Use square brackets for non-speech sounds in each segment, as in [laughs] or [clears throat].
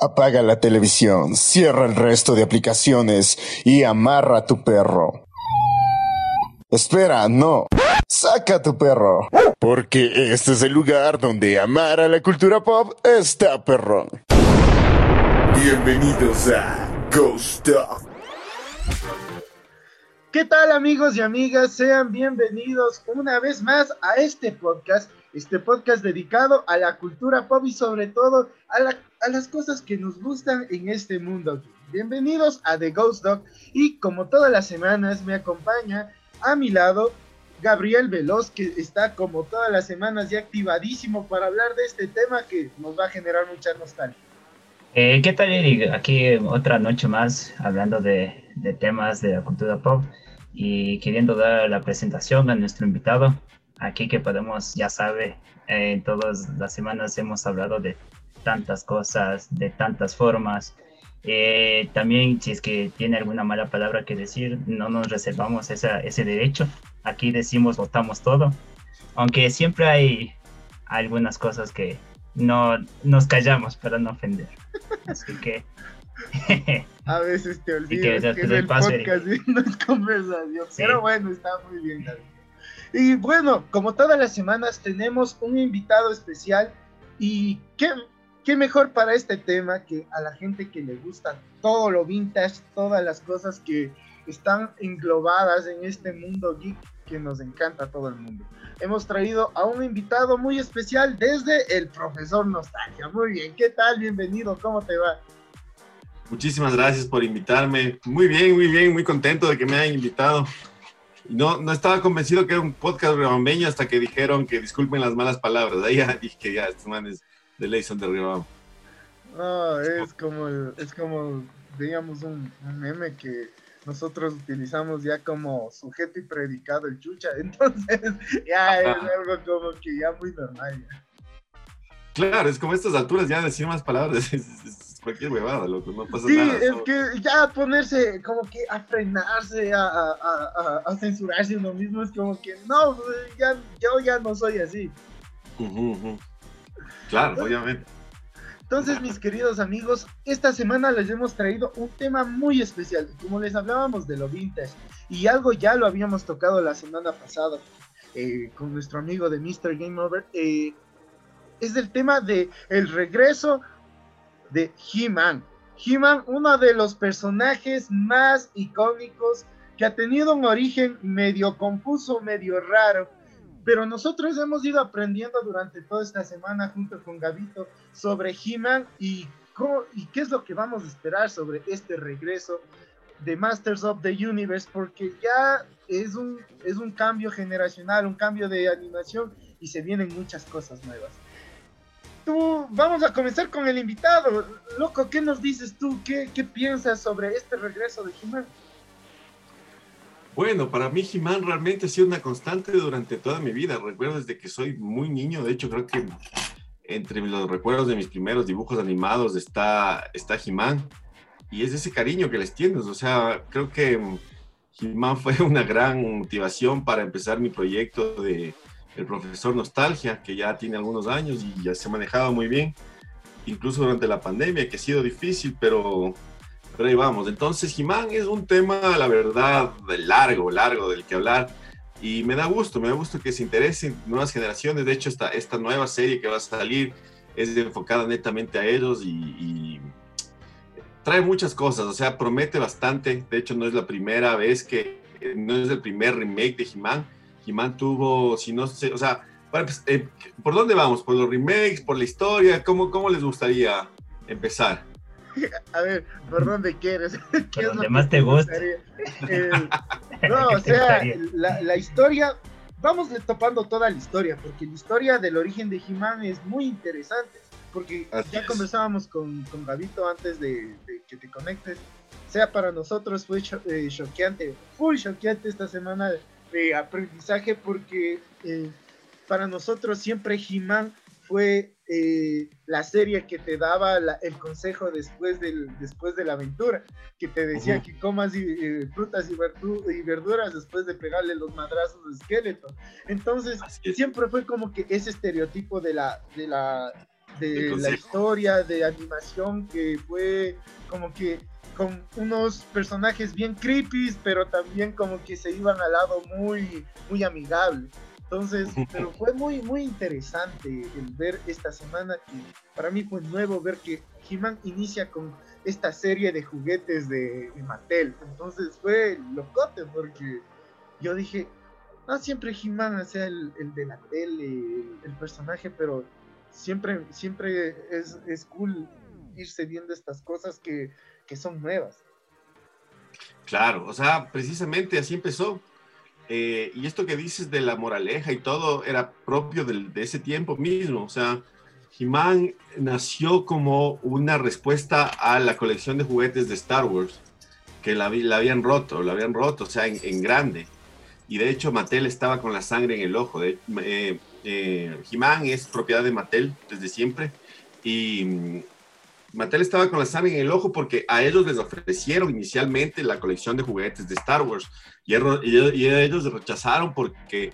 Apaga la televisión, cierra el resto de aplicaciones y amarra tu perro. Espera, no. Saca tu perro. Porque este es el lugar donde amar a la cultura pop está perrón. Bienvenidos a Ghost Talk. ¿Qué tal amigos y amigas? Sean bienvenidos una vez más a este podcast, este podcast dedicado a la cultura pop y sobre todo a, las cosas que nos gustan en este mundo. Bienvenidos a The Ghost Dog y como todas las semanas me acompaña a mi lado Gabriel Veloz que está como todas las semanas ya activadísimo para hablar de este tema que nos va a generar mucha nostalgia. Eh, ¿Qué tal, Eric? Aquí otra noche más hablando de, temas de la cultura pop y queriendo dar la presentación a nuestro invitado. Aquí que podemos, ya sabe, en todas las semanas hemos hablado de tantas cosas, de tantas formas. Eh, también, si es que tiene alguna mala palabra que decir, no nos reservamos esa, ese derecho. Aquí decimos, votamos todo. Aunque siempre hay algunas cosas que no nos callamos para no ofender. Así que. [laughs] a veces te olvidas que, es el podcast [laughs] y no es conversación. Pero bueno, está muy bien, Y bueno, como todas las semanas, tenemos un invitado especial. Y qué, qué mejor para este tema que a la gente que le gusta todo lo vintage, todas las cosas que están englobadas en este mundo geek que nos encanta a todo el mundo hemos traído a un invitado muy especial desde el profesor Nostalgia. Muy bien, ¿qué tal? Bienvenido, ¿cómo te va? Muchísimas gracias por invitarme. Muy bien, muy bien, muy contento de que me hayan invitado. No, no estaba convencido que era un podcast rebambeño hasta que dijeron que disculpen las malas palabras. Ahí ya [laughs] dije que ya, estos manes de ley son de Ribam. No, es como, es como, digamos, un meme que nosotros utilizamos ya como sujeto y predicado el chucha, [laughs] entonces ya es algo como que ya muy normal. Claro, es como a estas alturas ya decir más palabras [laughs] es, cualquier huevada, loco, no pasa nada. Sí, es que ya ponerse como que a frenarse, a, a, a, censurarse uno mismo es como que no, ya, yo ya no soy así. Claro, obviamente. Entonces, mis queridos amigos, esta semana les hemos traído un tema muy especial. Como les hablábamos de lo vintage y algo ya lo habíamos tocado la semana pasada eh, con nuestro amigo de Mr. Game Over, eh, es el tema de el regreso de He-Man. He-Man, uno de los personajes más icónicos que ha tenido un origen medio confuso, medio raro, pero nosotros hemos ido aprendiendo durante toda esta semana junto con Gabito sobre He-Man y, y qué es lo que vamos a esperar sobre este regreso de Masters of the Universe, porque ya es un, es un cambio generacional, un cambio de animación y se vienen muchas cosas nuevas. Vamos a comenzar con el invitado. Loco, ¿qué nos dices tú? ¿Qué, qué piensas sobre este regreso de He-Man? Bueno, para mí He-Man realmente ha sido una constante durante toda mi vida. Recuerdo desde que soy muy niño, de hecho creo que entre los recuerdos de mis primeros dibujos animados está, está He-Man. Y es ese cariño que les tienes. O sea, creo que He-Man fue [laughs] una gran motivación para empezar mi proyecto de El Profesor Nostalgia, que ya tiene algunos años y ya se ha manejado muy bien. Incluso durante la pandemia, que ha sido difícil, pero pero ahí vamos. Entonces, Jimán es un tema, la verdad, largo, largo del que hablar. Y me da gusto, me da gusto que se interesen nuevas generaciones. De hecho, esta, esta nueva serie que va a salir es enfocada netamente a ellos y, trae muchas cosas. O sea, promete bastante. De hecho, no es la primera vez que, no es el primer remake de He-Man. He-Man tuvo, si no sé, o sea, eh, ¿por dónde vamos? ¿Por los remakes? ¿Por la historia? ¿Cómo, cómo les gustaría empezar? [laughs] A ver, ¿por dónde quieres? [laughs] ¿Qué es lo más te gusta? Eh, [laughs] no, o sea, la, historia, vamos topando toda la historia, porque la historia del origen de He-Man es muy interesante, porque ya conversábamos con, con Gabito antes de, que te conectes, sea para nosotros fue eh, choqueante, full choqueante esta semana de aprendizaje, porque eh, para nosotros siempre He-Man fue eh, la serie que te daba el consejo después, del, después de la aventura, que te decía que comas eh, frutas y, verduras después de pegarle los madrazos de esqueleto. Entonces, siempre fue como que ese estereotipo de la, de la, de la historia, de animación, que fue como que con unos personajes bien creepy, pero también como que se iban al lado muy, muy amigable. Entonces, [laughs] pero fue muy, muy interesante el ver esta semana que para mí fue nuevo ver que He-Man inicia con esta serie de juguetes de, Mattel. Entonces fue locote porque yo dije, no siempre He-Man sea el, de la tele, el, personaje, pero siempre, siempre es, es cool irse viendo estas cosas que, que son nuevas. Claro, o sea, precisamente así empezó. Eh, y esto que dices de la moraleja y todo era propio de, ese tiempo mismo. O sea, He-Man nació como una respuesta a la colección de juguetes de Star Wars, que la, la habían roto, la habían roto, o sea, en, grande. Y de hecho, Mattel estaba con la sangre en el ojo. De, eh, eh, He-Man es propiedad de Mattel desde siempre. Y Mattel estaba con la sangre en el ojo porque a ellos les ofrecieron inicialmente la colección de juguetes de Star Wars y, ellos rechazaron porque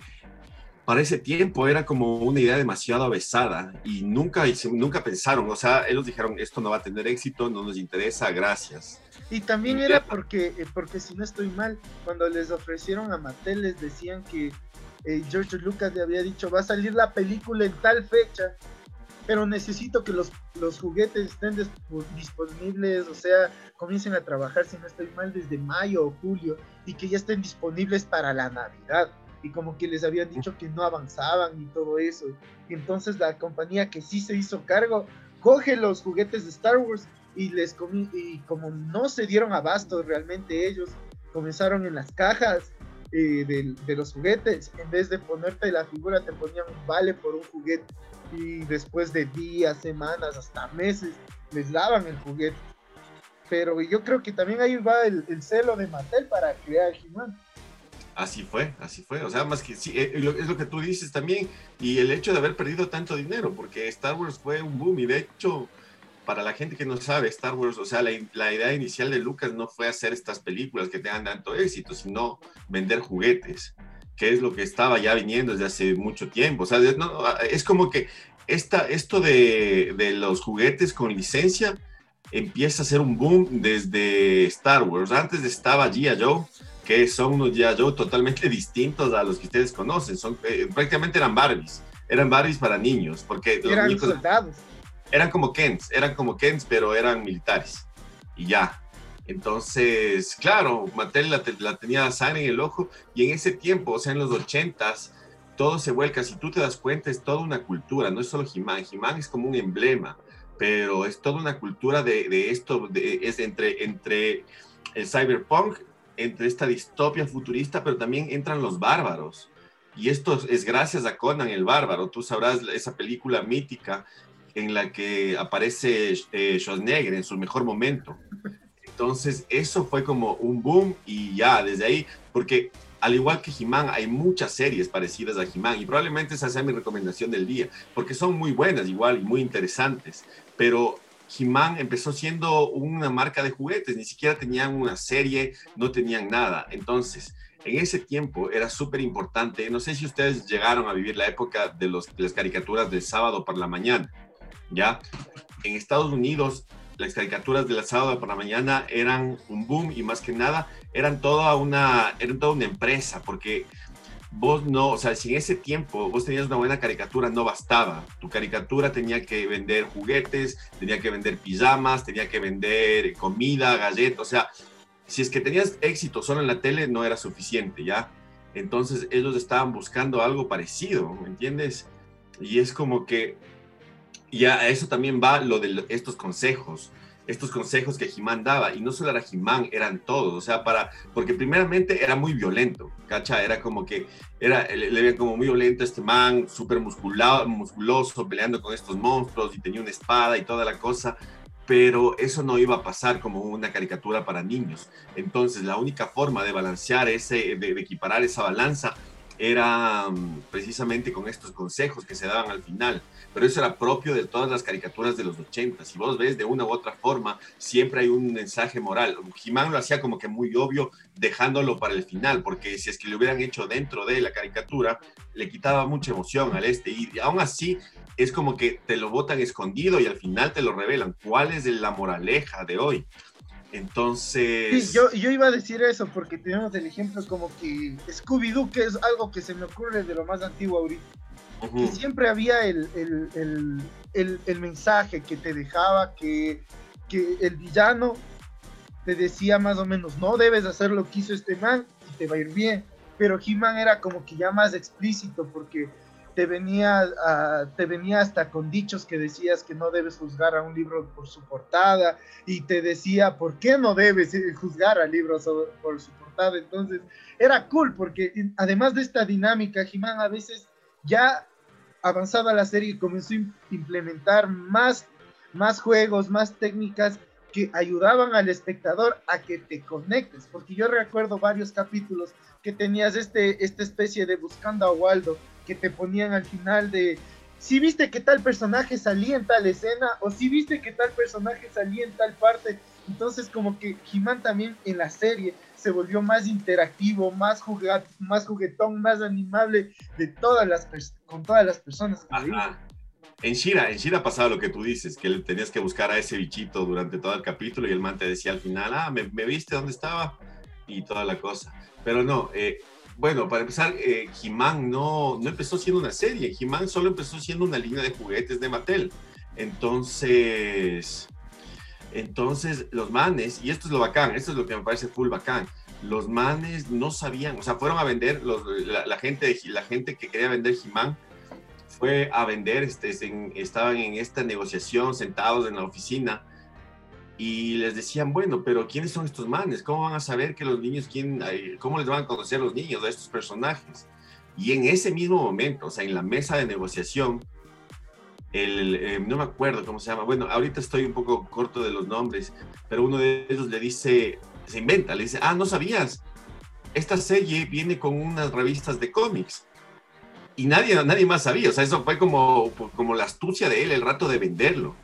para ese tiempo era como una idea demasiado avesada y nunca, nunca pensaron, o sea, ellos dijeron, esto no va a tener éxito, no nos interesa, gracias. Y también era porque, eh, porque si no estoy mal, cuando les ofrecieron a Mattel les decían que eh, George Lucas le había dicho, va a salir la película en tal fecha pero necesito que los, los juguetes estén disponibles, o sea, comiencen a trabajar, si no estoy mal, desde mayo o julio, y que ya estén disponibles para la Navidad. Y como que les habían dicho que no avanzaban y todo eso. Y entonces la compañía que sí se hizo cargo, coge los juguetes de Star Wars y les y como no se dieron abasto realmente ellos, comenzaron en las cajas eh, de, de, los juguetes, en vez de ponerte la figura, te ponían un vale por un juguete y después de días, semanas, hasta meses, les lavan el juguete. Pero yo creo que también ahí va el, celo de Mattel para crear He-Man. Así fue, así fue. O sea, más que sí, eh, es lo que tú dices también. Y el hecho de haber perdido tanto dinero, porque Star Wars fue un boom. Y de hecho, para la gente que no sabe, Star Wars, o sea, la, la idea inicial de Lucas no fue hacer estas películas que tengan tanto éxito, sino vender juguetes que es lo que estaba ya viniendo desde hace mucho tiempo. O sea, es como que esta, esto de, de, los juguetes con licencia empieza a ser un boom desde Star Wars. Antes estaba G.I. Joe, que son unos G.I. Joe totalmente [laughs] distintos a los que ustedes conocen. Son, eh, prácticamente eran Barbies. Eran Barbies para niños, porque eran soldados. Eran como Kens, eran como Kens, pero eran militares. Y ya, entonces, claro, Mattel la, tenía sangre en el ojo y en ese tiempo, o sea, en los ochentas, todo se vuelca. Si tú te das cuenta, es toda una cultura, no es solo He-Man. He-Man es como un emblema, pero es toda una cultura de, esto, es entre, entre el cyberpunk, entre esta distopia futurista, pero también entran los bárbaros. Y esto es gracias a Conan el Bárbaro. Tú sabrás esa película mítica en la que aparece eh, Schwarzenegger en su mejor momento. Entonces, eso fue como un boom y ya, desde ahí, porque al igual que He-Man, hay muchas series parecidas a He-Man y probablemente esa sea mi recomendación del día, porque son muy buenas igual y muy interesantes, pero He-Man empezó siendo una marca de juguetes, ni siquiera tenían una serie, no tenían nada. Entonces, en ese tiempo era súper importante, no sé si ustedes llegaron a vivir la época de, de las caricaturas del sábado por la mañana, ¿ya? En Estados Unidos las caricaturas de la sábado por la mañana eran un boom y más que nada eran toda una, eran toda una empresa porque vos no, o sea, si en ese tiempo vos tenías una buena caricatura no bastaba. Tu caricatura tenía que vender juguetes, tenía que vender pijamas, tenía que vender comida, galletas, o sea, si es que tenías éxito solo en la tele no era suficiente, ¿ya? Entonces ellos estaban buscando algo parecido, ¿me entiendes? Y es como que y a eso también va lo de estos consejos, estos consejos que Jimán daba, y no solo era Jimán, eran todos, o sea, para, porque primeramente era muy violento, ¿cacha? Era como que, era, le, veía como muy violento este man, súper musculoso, peleando con estos monstruos, y tenía una espada y toda la cosa, pero eso no iba a pasar como una caricatura para niños. Entonces, la única forma de balancear ese, de equiparar esa balanza, era mm, precisamente con estos consejos que se daban al final, pero eso era propio de todas las caricaturas de los 80. Si vos ves de una u otra forma, siempre hay un mensaje moral. Jimán lo hacía como que muy obvio, dejándolo para el final, porque si es que lo hubieran hecho dentro de la caricatura, le quitaba mucha emoción al este, y aún así es como que te lo botan escondido y al final te lo revelan. ¿Cuál es la moraleja de hoy? Entonces. Sí, yo, yo iba a decir eso porque tenemos el ejemplo como que Scooby-Doo, que es algo que se me ocurre de lo más antiguo ahorita. Que siempre había el, el, el, el, mensaje que te dejaba que, que el villano te decía más o menos, no debes hacer lo que hizo este man y te va a ir bien. Pero He-Man era como que ya más explícito porque te venía, te venía hasta con dichos que decías que no debes juzgar a un libro por su portada y te decía por qué no debes eh, juzgar al libro por su portada. Entonces era cool porque además de esta dinámica, Jimán a veces ya avanzaba la serie y comenzó a implementar más, más juegos, más técnicas que ayudaban al espectador a que te conectes, porque yo recuerdo varios capítulos que tenías este, esta especie de buscando a Waldo, que te ponían al final de si viste que tal personaje salía en tal escena o si viste que tal personaje salía en tal parte. Entonces como que He-Man también en la serie se volvió más interactivo, más, más juguetón, más animable de todas las con todas las personas que En Shira, en Shira pasaba lo que tú dices, que tenías que buscar a ese bichito durante todo el capítulo y el man te decía al final, ah, me, me viste dónde estaba y toda la cosa. Pero no, eh, bueno, para empezar, eh, He-Man no, no empezó siendo una serie, He-Man solo empezó siendo una línea de juguetes de Mattel. Entonces, entonces los manes, y esto es lo bacán, esto es lo que me parece full bacán, los manes no sabían, o sea, fueron a vender, la, gente, la gente que quería vender He-Man fue a vender, este, estaban en esta negociación sentados en la oficina y les decían, bueno, pero ¿quiénes son estos manes? ¿Cómo van a saber que los niños, quién, cómo les van a conocer los niños a estos personajes? Y en ese mismo momento, o sea, en la mesa de negociación, el, eh, no me acuerdo cómo se llama, bueno, ahorita estoy un poco corto de los nombres, pero uno de ellos le dice, se inventa, le dice, ah, no sabías, esta serie viene con unas revistas de cómics. Y nadie, nadie más sabía, o sea, eso fue como, como la astucia de él, el rato de venderlo.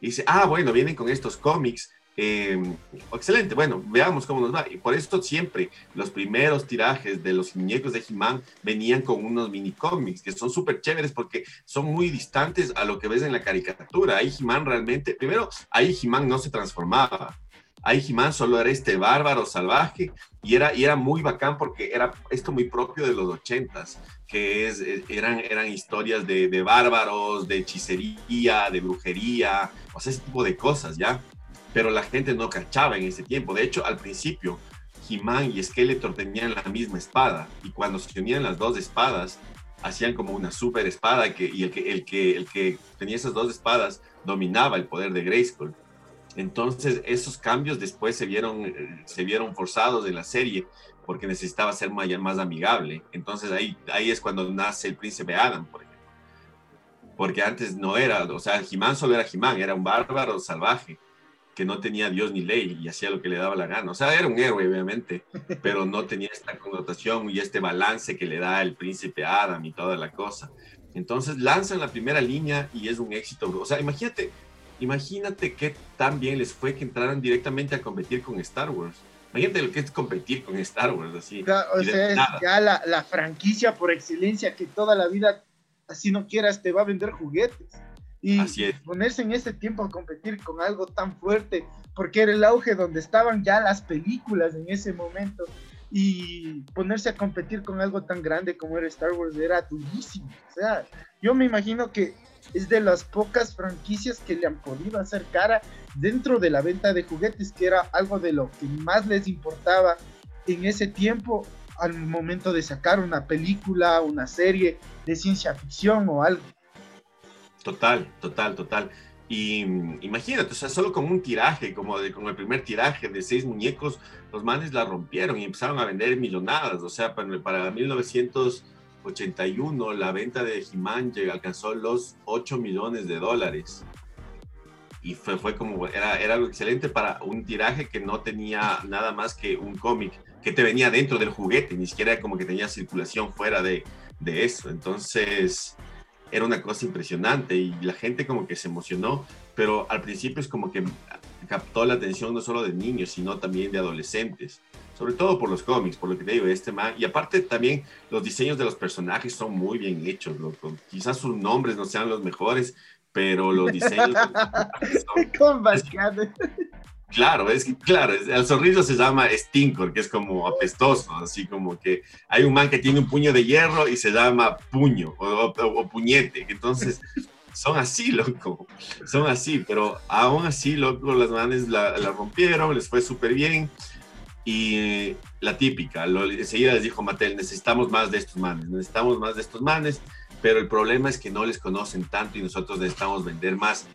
Dice, ah, bueno, vienen con estos cómics. Em, excelente, bueno, veamos cómo nos va. Y por esto siempre los primeros tirajes de los muñecos de He-Man venían con unos mini cómics que son súper chéveres porque son muy distantes a lo que ves en la caricatura. Ahí He-Man realmente, primero, ahí He-Man no se transformaba. Ahí He-Man solo era este bárbaro salvaje y era, y era muy bacán porque era esto muy propio de los ochentas que es, eh, eran, eran historias de, de, bárbaros, de hechicería, de brujería, o sea, ese tipo de cosas, ¿ya? Pero la gente no cachaba en ese tiempo. De hecho, al principio, He-Man y Skeletor tenían la misma espada, y cuando se unían las dos espadas, hacían como una super espada, que, y el que, el, que, el que tenía esas dos espadas dominaba el poder de Grayskull. Entonces, esos cambios después se vieron, eh, se vieron forzados en la serie, porque necesitaba ser más, más amigable. Entonces ahí, ahí es cuando nace el príncipe Adam, por ejemplo. Porque antes no era, o sea, Jimán solo era Jimán, era un bárbaro salvaje que no tenía Dios ni ley y hacía lo que le daba la gana. O sea, era un héroe, obviamente, [laughs] pero no tenía esta connotación y este balance que le da el príncipe Adam y toda la cosa. Entonces lanzan la primera línea y es un éxito. O sea, imagínate, imagínate qué tan bien les fue que entraran directamente a competir con Star Wars. Imagínate lo que es competir con Star Wars, así. o sea, es ya la, la, franquicia por excelencia que toda la vida, así no quieras, te va a vender juguetes. Y ponerse en ese tiempo a competir con algo tan fuerte, porque era el auge donde estaban ya las películas en ese momento, y ponerse a competir con algo tan grande como era Star Wars era durísimo. O sea, yo me imagino que es de las pocas franquicias que le han podido hacer cara dentro de la venta de juguetes, que era algo de lo que más les importaba en ese tiempo al momento de sacar una película, una serie de ciencia ficción o algo. Total, total, total. Y imagínate, o sea, solo con un tiraje, como con el primer tiraje de seis muñecos, los manes la rompieron y empezaron a vender millonadas. O sea, para, para 1981 la venta de He-Man alcanzó los 8 millones de dólares. y fue, fue como, era, era algo excelente para un tiraje que no tenía nada más que un cómic que te venía dentro del juguete, ni siquiera como que tenía circulación fuera de, de eso. Entonces, era una cosa impresionante y la gente como que se emocionó, pero al principio es como que captó la atención no solo de niños, sino también de adolescentes, sobre todo por los cómics, por lo que te digo, este man, y aparte también los diseños de los personajes son muy bien hechos, loco. quizás sus nombres no sean los mejores, pero los diseños... [laughs] son, Claro, es claro, el zorrillo se llama Stinkor, que es como apestoso, así como que hay un man que tiene un puño de hierro y se llama puño o, puñete, entonces son así, loco, son así, pero aún así, loco, las manes la, rompieron, les fue súper bien y la típica, lo, enseguida les dijo Mattel, necesitamos más de estos manes, necesitamos más de estos manes, pero el problema es que no les conocen tanto y nosotros necesitamos vender más.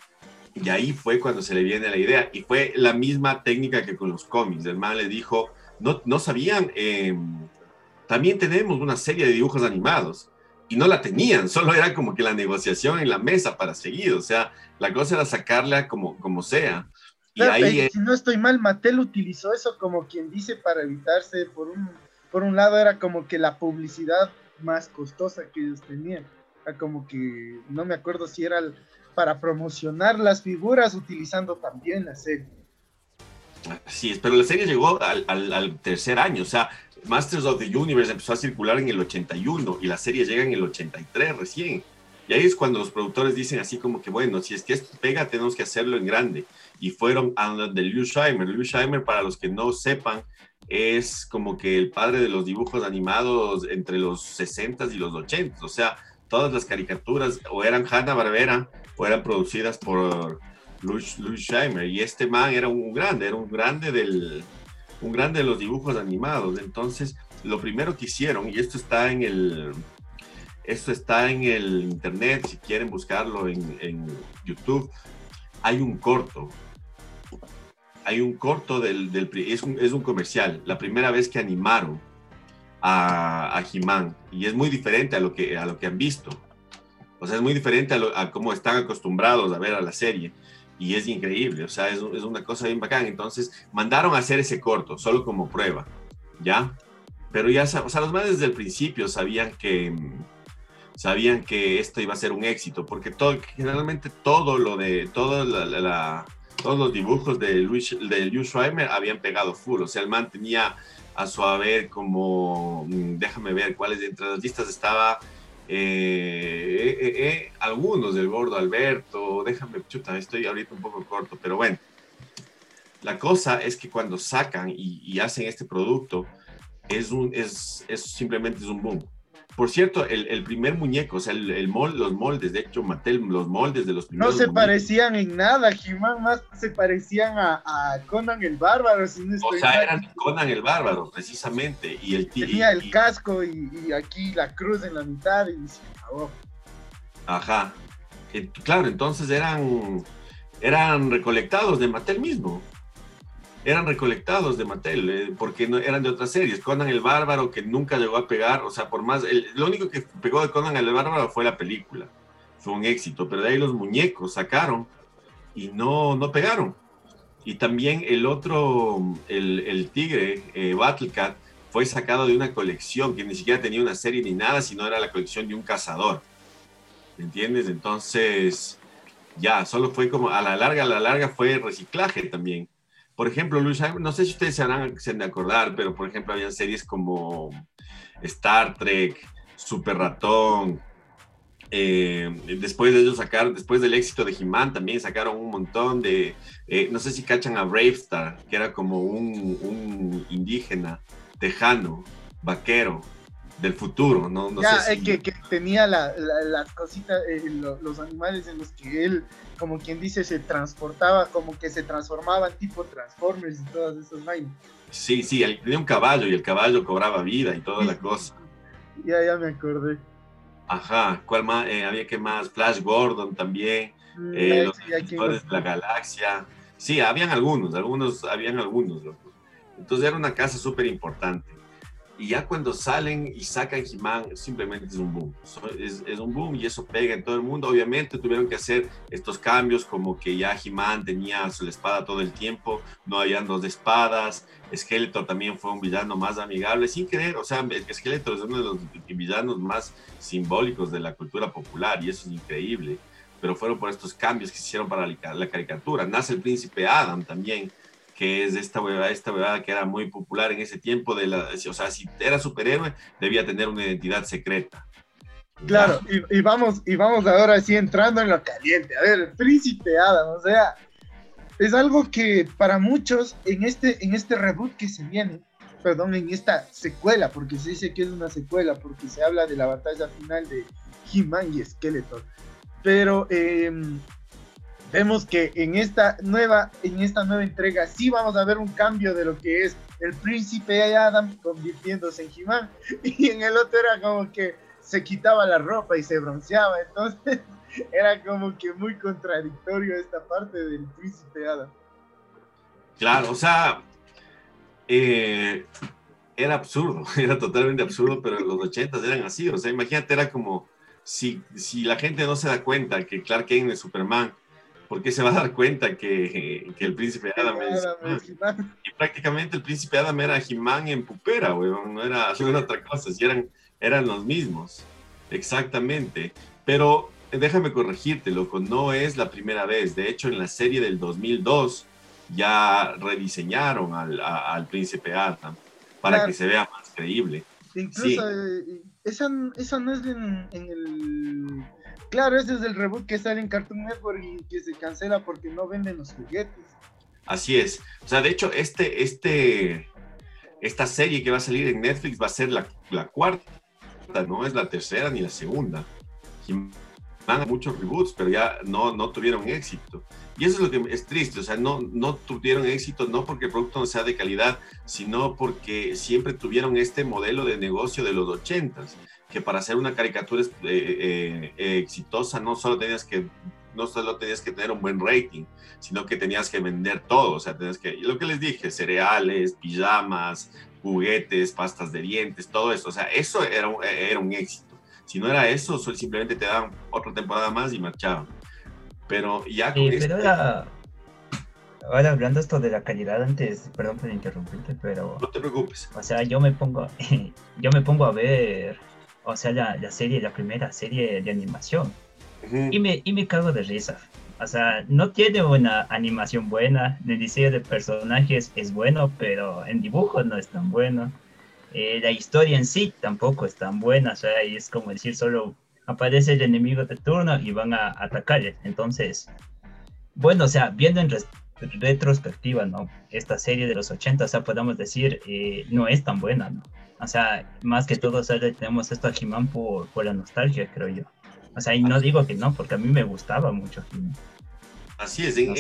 Y ahí fue cuando se le viene la idea. Y fue la misma técnica que con los cómics. El man le dijo, no, no sabían, em, también tenemos una serie de dibujos animados. Y no la tenían, solo era como que la negociación en la mesa para seguir. O sea, la cosa era sacarla como, como sea. Y ahí, si no estoy mal, Mattel utilizó eso como quien dice para evitarse, por un, por un lado era como que la publicidad más costosa que ellos tenían. como que no me acuerdo si era para promocionar las figuras utilizando también la serie. Sí, pero la serie llegó al, tercer año, o sea, Masters of the Universe empezó a circular en el 81 y la serie llega en el 83 recién. Y ahí es cuando los productores dicen así como que, bueno, si es que esto pega, tenemos que hacerlo en grande. Y fueron a de Lew Scheimer. Lew Scheimer, para los que no sepan, es como que el padre de los dibujos animados entre los 60 y los 80. O sea, todas las caricaturas o eran Hanna-Barbera fueran producidas por Louis, Scheimer. Y este man era un grande, era un grande del un grande de los dibujos animados. Entonces, lo primero que hicieron, y esto está en el esto está en el internet, si quieren buscarlo en, YouTube, hay un corto. Hay un corto del, del es, un, es, un, comercial, la primera vez que animaron a, a He-Man, y es muy diferente a lo que, a lo que han visto. O sea, es muy diferente a, cómo están acostumbrados a ver a la serie. Y es increíble, o sea, es, es, una cosa bien bacán. Entonces, mandaron a hacer ese corto, solo como prueba, ¿ya? Pero ya, o sea, los más desde el principio sabían que, sabían que esto iba a ser un éxito, porque todo, generalmente todo lo de, todo la, todos los dibujos de Luis, de Luis Schreimer habían pegado full, o sea, el man tenía a su haber como, mm, déjame ver cuáles entre las listas estaba eh, eh, eh, algunos del gordo Alberto, déjame, chuta, estoy ahorita un poco corto, pero bueno. La cosa es que cuando sacan y, hacen este producto, es, un, es, es simplemente es un boom. Por cierto, el, primer muñeco, o sea, el, el los moldes, de hecho, Mattel, los moldes de los primeros. No se parecían en nada, Jimán, más se parecían a, Conan el Bárbaro. Si no o sea, eran Conan el Bárbaro, precisamente. Y el Tenía el casco y, aquí la cruz en la mitad y se acabó. Ajá. Eh, claro, entonces eran, eran recolectados de Mattel mismo eran recolectados de Mattel, eh, porque no, eran de otras series. Conan el Bárbaro, que nunca llegó a pegar, o sea, por más, lo único que pegó de Conan el Bárbaro fue la película, fue un éxito, pero de ahí los muñecos sacaron y no, no pegaron. Y también el otro, el, tigre, eh, Battlecat, fue sacado de una colección que ni siquiera tenía una serie ni nada, sino era la colección de un cazador. ¿Me entiendes? Entonces, ya, solo fue como, a la larga, a la larga fue reciclaje también por ejemplo, Luis, no sé si ustedes se van a de acordar, pero por ejemplo, había series como Star Trek, Super Ratón. Eh, después de ellos sacar, después del éxito de He-Man, también sacaron un montón de. Eh, no sé si cachan a Bravestar, que era como un indígena, tejano, vaquero, del futuro, ¿no? no ya, eh, que, tenía las cositas, eh, los animales en los que él, como quien dice, se transportaba, como que se transformaban tipo Transformers y todas esas vainas. Sí, sí, tenía un caballo y el caballo cobraba vida y toda la cosa. [laughs] Ya, ya me acordé. Ajá, ¿cuál más? Eh, había que más, Flash Gordon también, mm, los de la galaxia. Sí, habían algunos, algunos, habían algunos, Entonces era una casa súper importante. Y ya cuando salen y sacan He-Man, simplemente es un boom. Es, es, un boom y eso pega en todo el mundo. Obviamente tuvieron que hacer estos cambios, como que ya He-Man tenía su espada todo el tiempo, no habían dos espadas. Skeletor también fue un villano más amigable, sin querer. O sea, Skeletor es uno de los villanos más simbólicos de la cultura popular y eso es increíble. Pero fueron por estos cambios que se hicieron para la caricatura. Nace el príncipe Adam también que es esta huevada, esta huevada que era muy popular en ese tiempo, de la, o sea, si era superhéroe, debía tener una identidad secreta. Claro, y, vamos, y vamos ahora sí entrando en lo caliente. A ver, el príncipe Adam, o sea, es algo que para muchos en este, en este reboot que se viene, perdón, en esta secuela, porque se dice que es una secuela, porque se habla de la batalla final de He-Man y Skeletor. Pero eh, vemos que en esta nueva, en esta nueva entrega sí vamos a ver un cambio de lo que es el príncipe Adam convirtiéndose en He-Man. [laughs] Y en el otro era como que se quitaba la ropa y se bronceaba, entonces [laughs] era como que muy contradictorio esta parte del príncipe Adam. Claro, o sea, eh, era absurdo, [laughs] era totalmente absurdo, pero los ochentas eran así, o sea, imagínate, era como si, si la gente no se da cuenta que Clark Kent es Superman, porque se va a dar cuenta que, que el príncipe Adam es, y prácticamente el príncipe Adam era Jimán en pupera, weón, no era, no otra cosa, si eran, eran los mismos, exactamente, pero déjame corregirte, loco, no es la primera vez, de hecho en la serie del 2002 ya rediseñaron al, al príncipe Adam para que se vea más creíble. Incluso eh, esa, esa, no es en, en el Claro, ese es el reboot que sale en Cartoon Network y que se cancela porque no venden los juguetes. Así es. O sea, de hecho, este, este, esta serie que va a salir en Netflix va a ser la, la cuarta, no es la tercera ni la segunda. Van muchos reboots, pero ya no, no tuvieron éxito. Y eso es lo que es triste, o sea, no, no tuvieron éxito no porque el producto no sea de calidad, sino porque siempre tuvieron este modelo de negocio de los ochentas que para hacer una caricatura eh, eh, eh, exitosa no solo tenías que no solo tenías que tener un buen rating, sino que tenías que vender todo, o sea, tenías que, lo que les dije, cereales, pijamas, juguetes, pastas de dientes, todo eso, o sea, eso era, era un éxito. Si no era eso, simplemente te daban otra temporada más y marchaban. Pero ya con pero Ahora hablando esto de la calidad antes, perdón por interrumpirte, pero... No te preocupes. O sea, yo me pongo, [laughs] yo me pongo a ver o sea, la, serie, la primera serie de animación. y, me, y me cago de risa. O sea, no tiene una animación buena, el diseño de personajes es bueno, pero en dibujo no es tan bueno. Eh, la historia en sí tampoco es tan buena, o sea, y es como decir, solo aparece el enemigo de turno y van a atacarle. Entonces, bueno, o sea, viendo en retrospectiva, ¿no? Esta serie de los 80, o sea, podemos decir, eh, no es tan buena, ¿no? O sea, más que todo, o sea, tenemos esto a He-Man por, por, la nostalgia, creo yo. O sea, y no digo que no, porque a mí me gustaba mucho He-Man. Así es, en, o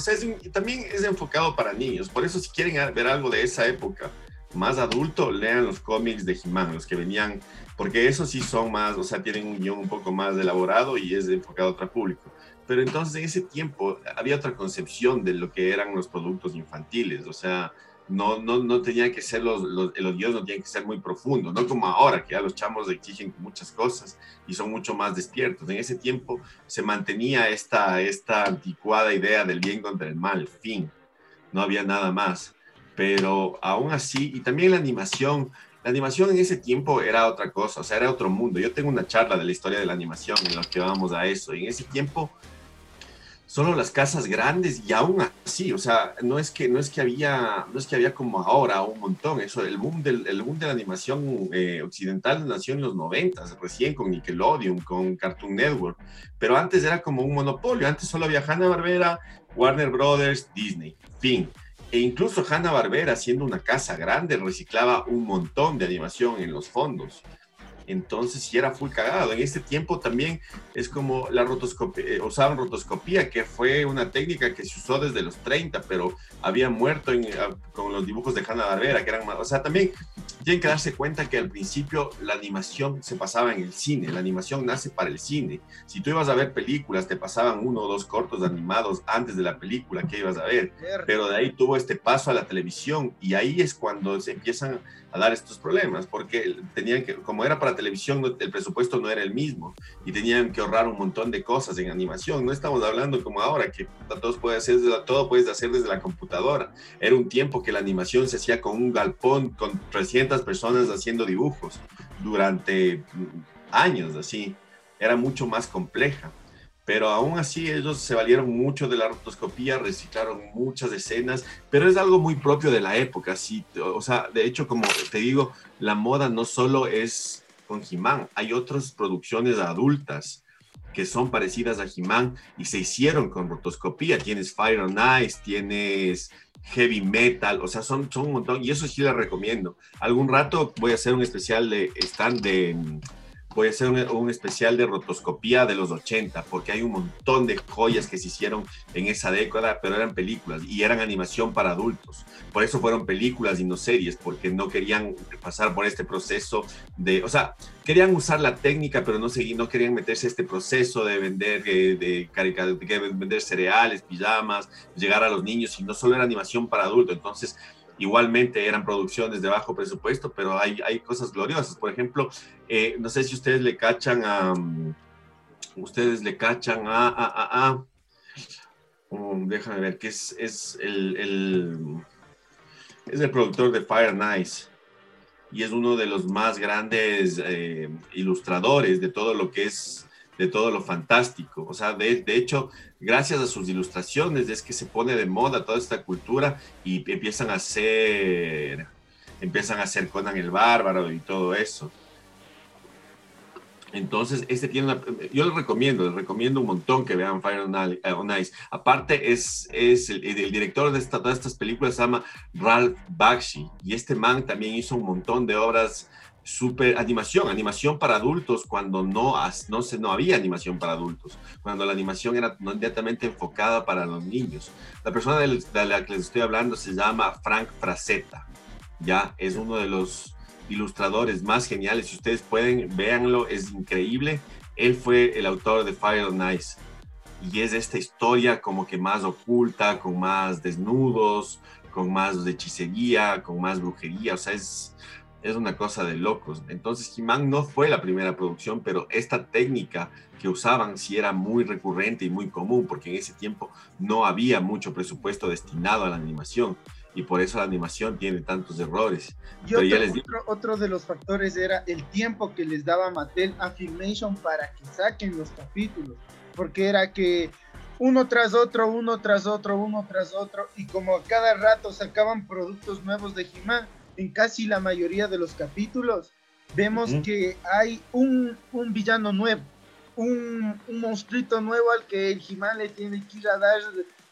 sea, también es enfocado para niños. Por eso, si quieren ver algo de esa época más adulto, lean los cómics de He-Man, los que venían, porque esos sí son más, o sea, tienen un guion un poco más elaborado y es enfocado a otro público. Pero entonces en ese tiempo había otra concepción de lo que eran los productos infantiles, o sea, no, no, no tenía que ser los, los, los no tienen que ser muy profundos, no como ahora, que ya los chamos exigen muchas cosas y son mucho más despiertos. En ese tiempo se mantenía esta, esta anticuada idea del bien contra el mal, fin, no había nada más. Pero aún así, y también la animación, la animación en ese tiempo era otra cosa, o sea, era otro mundo. Yo tengo una charla de la historia de la animación en la que vamos a eso, y en ese tiempo solo las casas grandes y aún así, o sea, no es que no es que había no es que había como ahora un montón, eso el boom del el boom de la animación eh, occidental nació en los 90, recién con Nickelodeon, con Cartoon Network, pero antes era como un monopolio, antes solo había Hanna-Barbera, Warner Brothers, Disney, fin. E incluso Hanna-Barbera, siendo una casa grande, reciclaba un montón de animación en los fondos entonces sí era full cagado. En este tiempo también es como la rotoscopía, eh, usaban rotoscopía, que fue una técnica que se usó desde los 30, pero había muerto ah, con los dibujos de Hanna-Barbera, que eran más, o sea, también tienen que darse cuenta que al principio la animación se pasaba en el cine, la animación nace para el cine. Si tú ibas a ver películas, te pasaban uno o dos cortos animados antes de la película que ibas a ver, pero de ahí tuvo este paso a la televisión y ahí es cuando se empiezan a dar estos problemas, porque tenían que, como era para televisión, el presupuesto no era el mismo y tenían que ahorrar un montón de cosas en animación. No estamos hablando como ahora, que todo puedes hacer todo puedes hacer desde la computadora. Era un tiempo que la animación se hacía con un galpón, con 300 personas haciendo dibujos durante años, así. Era mucho más compleja pero aún así ellos se valieron mucho de la rotoscopía, reciclaron muchas escenas, pero es algo muy propio de la época, sí, o sea, de hecho, como te digo, la moda no solo es con He-Man, hay otras producciones adultas que son parecidas a He-Man y se hicieron con rotoscopía, tienes Fire on Ice, tienes heavy metal, o sea, son, son un montón, y eso sí les recomiendo. Algún rato voy a hacer un especial de stand de voy a hacer un, especial de rotoscopía de los 80, porque hay un montón de joyas que se hicieron en esa década, pero eran películas y eran animación para adultos. Por eso fueron películas y no series, porque no querían pasar por este proceso de, o sea, querían usar la técnica, pero no, seguir, no querían meterse este proceso de vender, eh, de, de, de vender cereales, pijamas, llegar a los niños, y no solo era animación para adultos. Entonces, Igualmente eran producciones de bajo presupuesto, pero hay, hay cosas gloriosas. Por ejemplo, eh, no sé si ustedes le cachan a... Mm, ustedes le cachan a... um, déjame ver, que es, es el, el, es el productor de Fire Nice y es uno de los más grandes eh, ilustradores de todo lo que es de todo lo fantástico. O sea, de, de, hecho, gracias a sus ilustraciones es que se pone de moda toda esta cultura y empiezan a hacer, empiezan a hacer Conan el Bárbaro y todo eso. Entonces, este tiene yo les recomiendo, les recomiendo un montón que vean Fire on Ice. Aparte, es, es el, director de esta, todas estas películas se llama Ralph Bakshi y este man también hizo un montón de obras super animación, animación para adultos cuando no, no, se, no había animación para adultos, cuando la animación era inmediatamente enfocada para los niños. La persona de la que les estoy hablando se llama Frank Frazetta, ya es uno de los ilustradores más geniales, si ustedes pueden, véanlo, es increíble. Él fue el autor de Fire and Ice y es esta historia como que más oculta, con más desnudos, con más hechicería, con más brujería, o sea, es es una cosa de locos. Entonces, he no fue la primera producción, pero esta técnica que usaban sí era muy recurrente y muy común, porque en ese tiempo no había mucho presupuesto destinado a la animación y por eso la animación tiene tantos errores. Y otro, otro, de los factores era el tiempo que les daba Mattel a Filmation para que saquen los capítulos, porque era que uno tras otro, uno tras otro, uno tras otro, y como cada rato sacaban productos nuevos de He-Man, en casi la mayoría de los capítulos, vemos que hay un, villano nuevo, un, un, monstruito nuevo al que el He-Man le tiene que ir a dar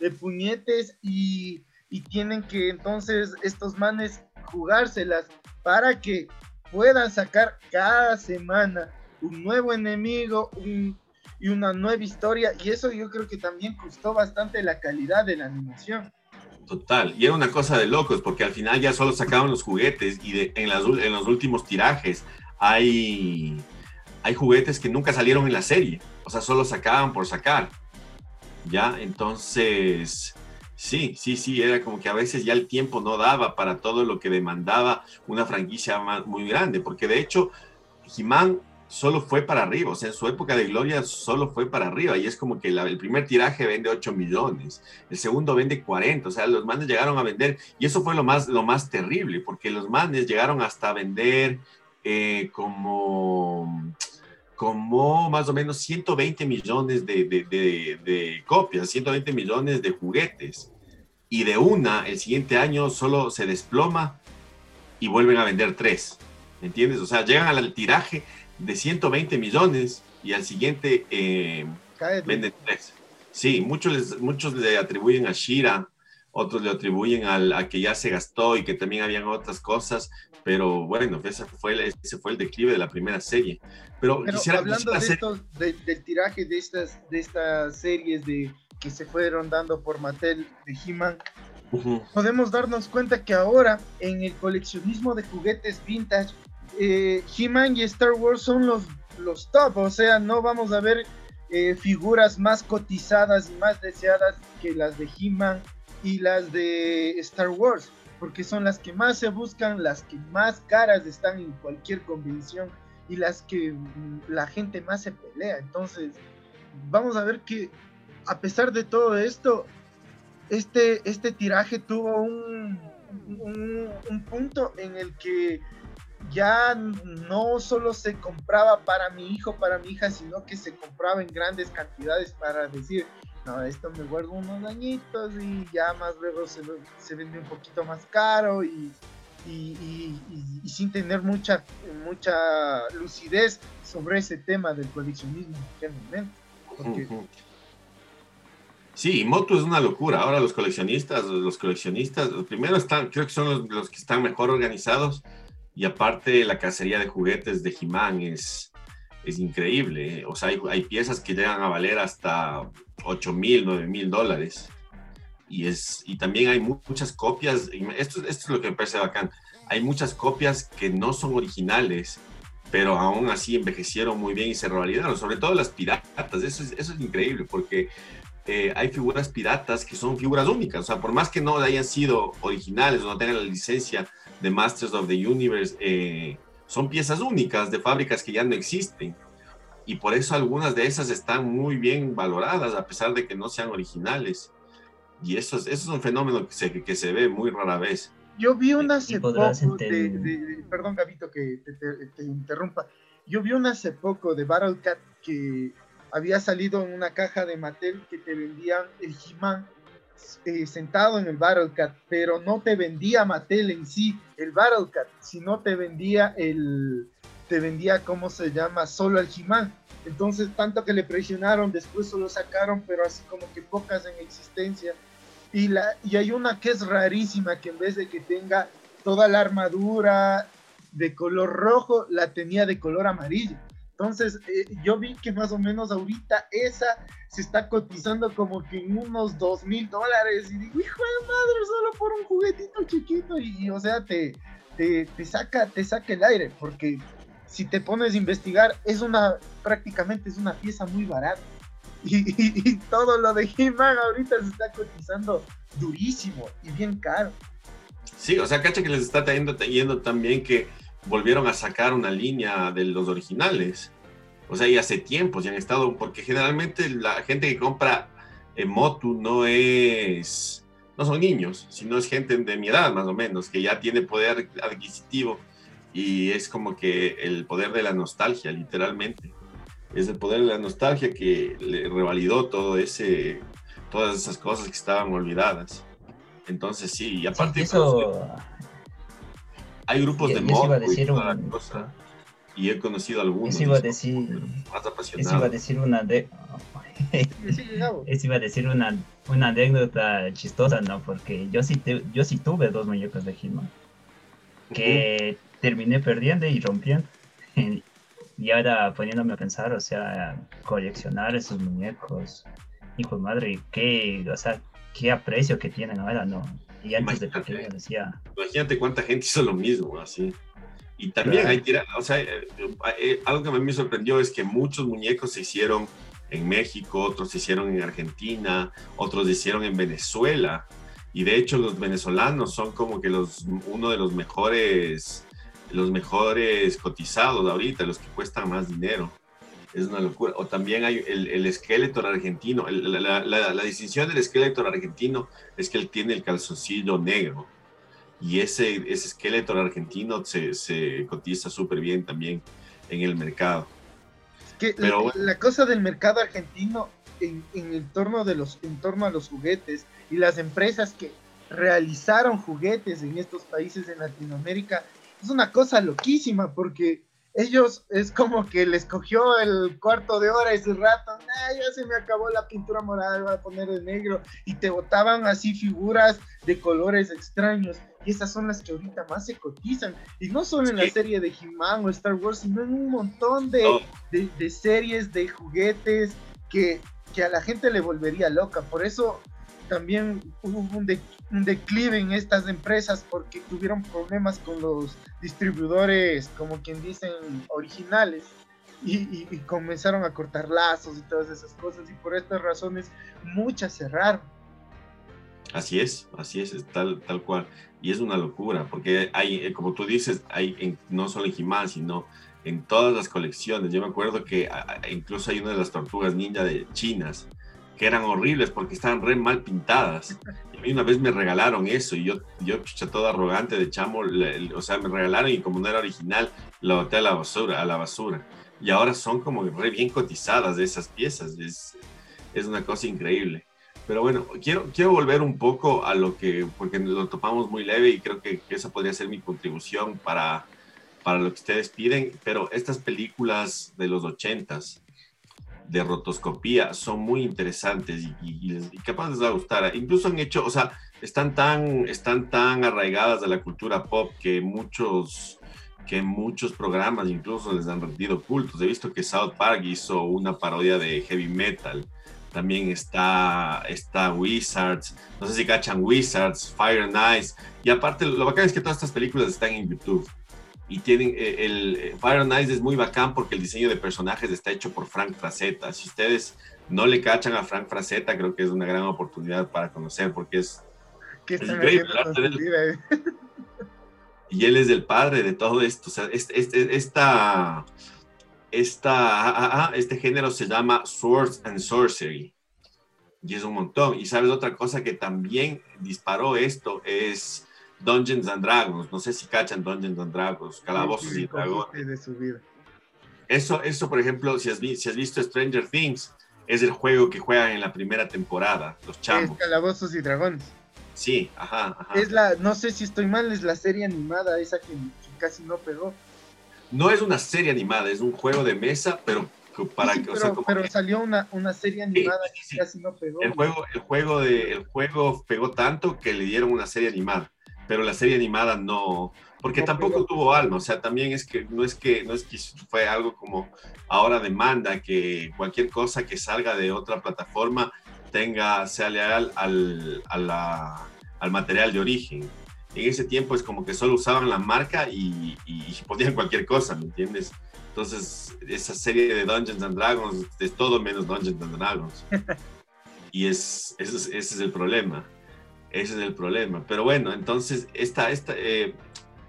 de, puñetes y, tienen que entonces estos manes jugárselas para que puedan sacar cada semana un nuevo enemigo y una nueva historia. Y eso yo creo que también costó bastante la calidad de la animación. Total, y era una cosa de locos, porque al final ya solo sacaban los juguetes y en, los últimos tirajes hay, hay juguetes que nunca salieron en la serie, o sea, solo sacaban por sacar. ¿Ya? Entonces, sí, sí, sí, era como que a veces ya el tiempo no daba para todo lo que demandaba una franquicia muy grande, porque de hecho, He-Man solo fue para arriba, o sea, su época de gloria solo fue para arriba, y es como que el primer tiraje vende 8 millones, el segundo vende 40, o sea, los manes llegaron a vender, y eso fue lo más, lo más terrible, porque los manes llegaron hasta vender eh, como, como más o menos 120 millones de, de, de copias, 120 millones de juguetes, y de una, el siguiente año solo se desploma y vuelven a vender tres. ¿Entiendes? O sea, llegan al tiraje de 120 millones y al siguiente eh, venden tres. Sí, muchos, muchos le atribuyen a Shira, otros le atribuyen al, a que ya se gastó y que también habían otras cosas, pero bueno, ese fue, ese fue el declive de la primera serie. Pero, quisiera, hablando de del tiraje de estas, de estas series de, que se fueron dando por Mattel de He-Man, podemos darnos cuenta que ahora en el coleccionismo de juguetes vintage, eh, He-Man y Star Wars son los, los top, o sea, no vamos a ver eh, figuras más cotizadas y más deseadas que las de He-Man y las de Star Wars, porque son las que más se buscan, las que más caras están en cualquier convención y las que mm, la gente más se pelea. Entonces, vamos a ver que a pesar de todo esto, este, este tiraje tuvo un, un, punto en el que ya no solo se compraba para mi hijo, para mi hija, sino que se compraba en grandes cantidades para decir, no, esto me guardo unos añitos y ya más luego se, se vende un poquito más caro y, y, sin tener mucha, mucha lucidez sobre ese tema del coleccionismo en momento. Porque, Sí, Moto es una locura. Ahora los coleccionistas, los coleccionistas, primero están, creo que son los, que están mejor organizados y aparte la cacería de juguetes de Jimán es, es increíble. ¿eh? O sea, hay, piezas que llegan a valer hasta 8 mil, 9 mil dólares. Y, es, y también hay muchas copias, esto, esto es lo que me parece bacán, hay muchas copias que no son originales, pero aún así envejecieron muy bien y se revalidaron, sobre todo las piratas, eso es, eso es increíble, porque eh, hay figuras piratas que son figuras únicas. O sea, por más que no hayan sido originales o no tengan la licencia de Masters of the Universe, eh, son piezas únicas de fábricas que ya no existen. Y por eso algunas de esas están muy bien valoradas, a pesar de que no sean originales. Y eso es, eso es un fenómeno que se, que se ve muy rara vez. Yo vi una hace poco, de, perdón Gabito que te, te, interrumpa, yo vi una hace poco de Battle Cat que había salido en una caja de Mattel que te vendían el He-Man eh, sentado en el Battlecat, pero no te vendía Mattel en sí el Battlecat, sino te vendía el, te vendía, ¿cómo se llama? Solo el He-Man. Entonces, tanto que le presionaron, después solo sacaron, pero así como que pocas en existencia. Y, la, y hay una que es rarísima, que en vez de que tenga toda la armadura de color rojo, la tenía de color amarillo. Entonces, eh, yo vi que más o menos ahorita esa se está cotizando como que en unos dos mil dólares. Y digo, hijo de madre, solo por un juguetito chiquito. Y, o sea, te, te, saca, te saca el aire. Porque si te pones a investigar, es una, prácticamente es una pieza muy barata. [laughs] Y, todo lo de He-Man ahorita se está cotizando durísimo y bien caro. Sí, o sea, cacha que les está trayendo, yendo también que volvieron a sacar una línea de los originales. O sea, y hace tiempo ya han estado, porque generalmente la gente que compra en Motu no es, no son niños, sino es gente de mi edad más o menos, que ya tiene poder adquisitivo y es como que el poder de la nostalgia, literalmente. Es el poder de la nostalgia que le revalidó todo ese, todas esas cosas que estaban olvidadas. Entonces sí, y aparte... eso, hay grupos de mod y, he conocido algunos. Eso iba a decir, más apasionados. Eso iba a decir una de... eso iba a decir una, una anécdota chistosa, ¿no? Porque yo sí, yo sí tuve dos muñecos de he que terminé perdiendo y rompiendo. [laughs] y ahora poniéndome a pensar, o sea, coleccionar esos muñecos, hijo de madre, qué, o sea, qué aprecio que tienen ahora, ¿no? Y antes de pequeño decía. Imagínate cuánta gente hizo lo mismo, así. Y también hay tira, o sea, eh, eh, algo que a mí me sorprendió es que muchos muñecos se hicieron en México, otros se hicieron en Argentina, otros se hicieron en Venezuela. Y de hecho los venezolanos son como que los, uno de los mejores, los mejores cotizados ahorita, los que cuestan más dinero es una locura. O también hay el, el esqueleto argentino. la, la, distinción del esqueleto argentino es que él tiene el calzoncillo negro. Y ese, ese esqueleto argentino se, se cotiza súper bien también en el mercado. que Pero, la, cosa del mercado argentino en, en, el torno de los, en torno a los juguetes y las empresas que realizaron juguetes en estos países de Latinoamérica es una cosa loquísima porque ellos es como que les cogió el cuarto de hora ese rato, ah, ya se me acabó la pintura morada, voy a poner de negro, y te botaban así figuras de colores extraños, y esas son las que ahorita más se cotizan, y no solo en la serie de He-Man o Star Wars, sino en un montón de, series de juguetes que, que a la gente le volvería loca, por eso también hubo un, declive en estas empresas porque tuvieron problemas con los distribuidores, como quien dicen, originales. Y, y, comenzaron a cortar lazos y todas esas cosas y por estas razones muchas cerraron. Así es, así es, es tal, tal cual. Y es una locura, porque hay, eh, como tú dices, hay en, no solo en He-Man, sino en todas las colecciones. Yo me acuerdo que incluso hay una de las tortugas ninja de chinas que eran horribles porque estaban re mal pintadas. Y a mí una vez me regalaron eso y yo, yo todo arrogante de chamo, o sea, me regalaron y como no era original, lo boté a la basura. A la basura. Y ahora son como re bien cotizadas de esas piezas. Es, es una cosa increíble. Pero bueno, quiero, quiero volver un poco a lo que, porque lo topamos muy leve y creo que, esa podría ser mi contribución para, para lo que ustedes piden, pero estas películas de los ochentas de rotoscopía son muy interesantes y, y, capaz les va a gustar. Incluso han hecho, o sea, están tan, están tan arraigadas de la cultura pop que muchos que muchos programas incluso les han rendido cultos. He visto que South Park hizo una parodia de heavy metal también está, está Wizards, no sé si cachan Wizards, Fire and Ice, y aparte lo bacán es que todas estas películas están en YouTube. Y tienen eh, el, eh, Fire and Ice es muy bacán porque el diseño de personajes está hecho por Frank Frazetta. Si ustedes no le cachan a Frank Frazetta, creo que es una gran oportunidad para conocer porque es, es increíble. y él es el padre de todo esto. O sea, este, este, esta, esta, este género se llama Swords and Sorcery. Y es un montón. Y sabes otra cosa que también disparó esto es Dungeons and Dragons. No sé si cachan Dungeons and Dragons, Calabozos y Dragones. De su vida. Eso, eso, por ejemplo, si has, si has visto Stranger Things, es el juego que juegan en la primera temporada, los chamos. Es Calabozos y Dragones. Sí, ajá, ajá. Es la, no sé si estoy mal, es la serie animada, esa que casi no pegó. No es una serie animada, es un juego de mesa, pero para que, pero, salió una, una serie animada que casi no pegó. El juego, el, juego de, el juego pegó tanto que le dieron una serie animada, pero la serie animada no, porque tampoco tuvo alma, o sea, también es que no es que no es que fue algo como ahora demanda que cualquier cosa que salga de otra plataforma tenga sea leal al, al material de origen en ese tiempo es como que solo usaban la marca y, y, [laughs] ponían cualquier cosa, ¿me entiendes? Entonces, esa serie de Dungeons and Dragons es todo menos Dungeons and Dragons. [laughs] Y es, ese, es, el problema. Ese es el problema. Pero bueno, entonces, esta, esta, eh,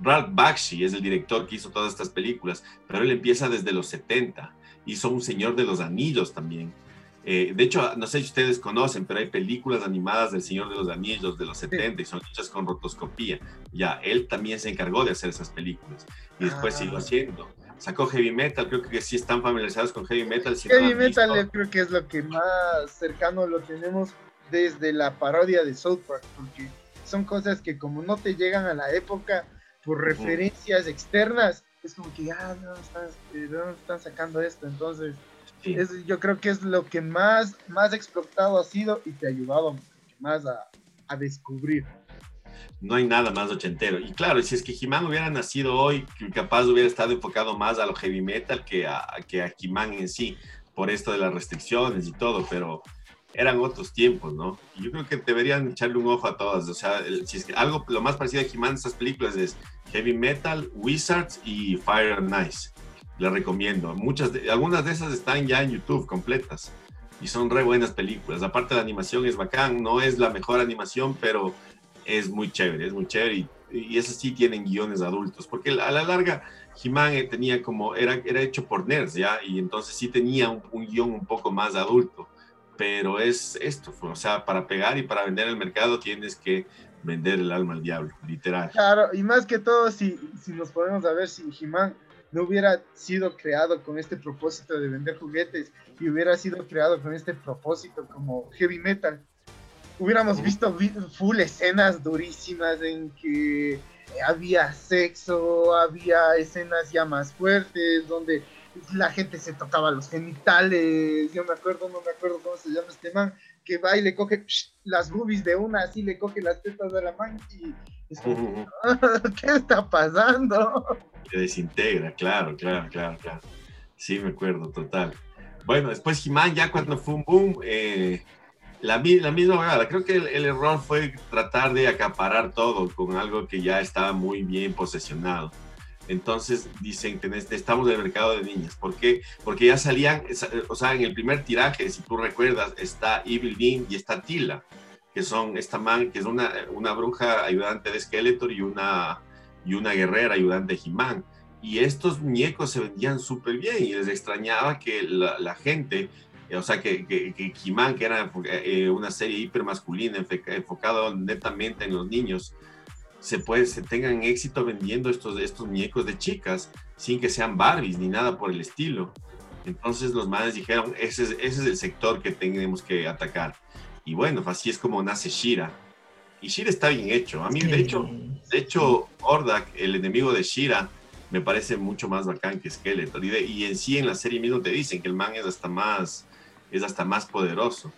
Ralph Bakshi es el director que hizo todas estas películas, pero él empieza desde los 70. Hizo Un Señor de los Anillos también eh, de hecho, no sé si ustedes conocen, pero hay películas animadas del Señor de los Anillos de los 70 y son hechas con rotoscopía. Ya, él también se encargó de hacer esas películas y después ah. siguió haciendo. Sacó heavy metal, creo que sí están familiarizados con heavy metal. heavy metal creo que es lo que más cercano lo tenemos desde la parodia de South Park, porque son cosas que como no te llegan a la época por referencias externas, es como que, ah, no, están, eh, no están sacando esto, entonces yo creo que es lo que más, más explotado ha sido y te ha ayudado más a, a descubrir. No hay nada más ochentero. Y claro, si es que He-Man hubiera nacido hoy, capaz hubiera estado enfocado más a lo heavy metal que a, que a He-Man en sí, por esto de las restricciones y todo, pero eran otros tiempos, ¿no? Y yo creo que deberían echarle un ojo a todas. O sea, si es que algo, lo más parecido a He-Man estas películas es heavy metal, Wizards y Fire and Ice les recomiendo. Muchas algunas de esas están ya en YouTube completas y son re buenas películas. Aparte la animación es bacán, no es la mejor animación, pero es muy chévere, es muy chévere y, y esas sí tienen guiones adultos, porque a la larga he tenía como, era, era hecho por nerds ya, y entonces sí tenía un, un guion un poco más adulto, pero es esto, o sea, para pegar y para vender el mercado tienes que vender el alma al diablo, literal. Claro, y más que todo, si, si nos podemos ver si he no hubiera sido creado con este propósito de vender juguetes y hubiera sido creado con este propósito como heavy metal, hubiéramos visto full escenas durísimas en que había sexo, había escenas ya más fuertes, donde la gente se tocaba los genitales, yo me acuerdo, no me acuerdo cómo se llama este man, que va y le coge las boobies de una, así le coge las tetas de la man y es como, ¿qué está pasando? Se desintegra, claro, claro, claro, claro. Sí, me acuerdo, total. Bueno, después Jimán ya cuando fue un boom, eh, la, la misma verdad, creo que el, error fue tratar de acaparar todo con algo que ya estaba muy bien posesionado. Entonces dicen que estamos en el mercado de niñas. ¿Por qué? Porque ya salían, o sea, en el primer tiraje, si tú recuerdas, está Evil Dean y está Tila, que son esta man, que es una, una bruja ayudante de Skeletor y una, y una guerrera ayudante de He-Man. Y estos muñecos se vendían súper bien y les extrañaba que la, gente o sea, que, que, que que era eh, una serie hipermasculina enfocada netamente en los niños, se, puede, se tengan éxito vendiendo estos, estos muñecos de chicas sin que sean Barbies ni nada por el estilo. Entonces los madres dijeron, ese es, ese es el sector que tenemos que atacar. Y bueno, así es como nace Shira. Y Shira está bien hecho. A mí, de hecho, de hecho, Ordak, el enemigo de Shira, me parece mucho más bacán que Skeletor. Y, y en sí en la serie mismo te dicen que el man es hasta más es hasta más poderoso.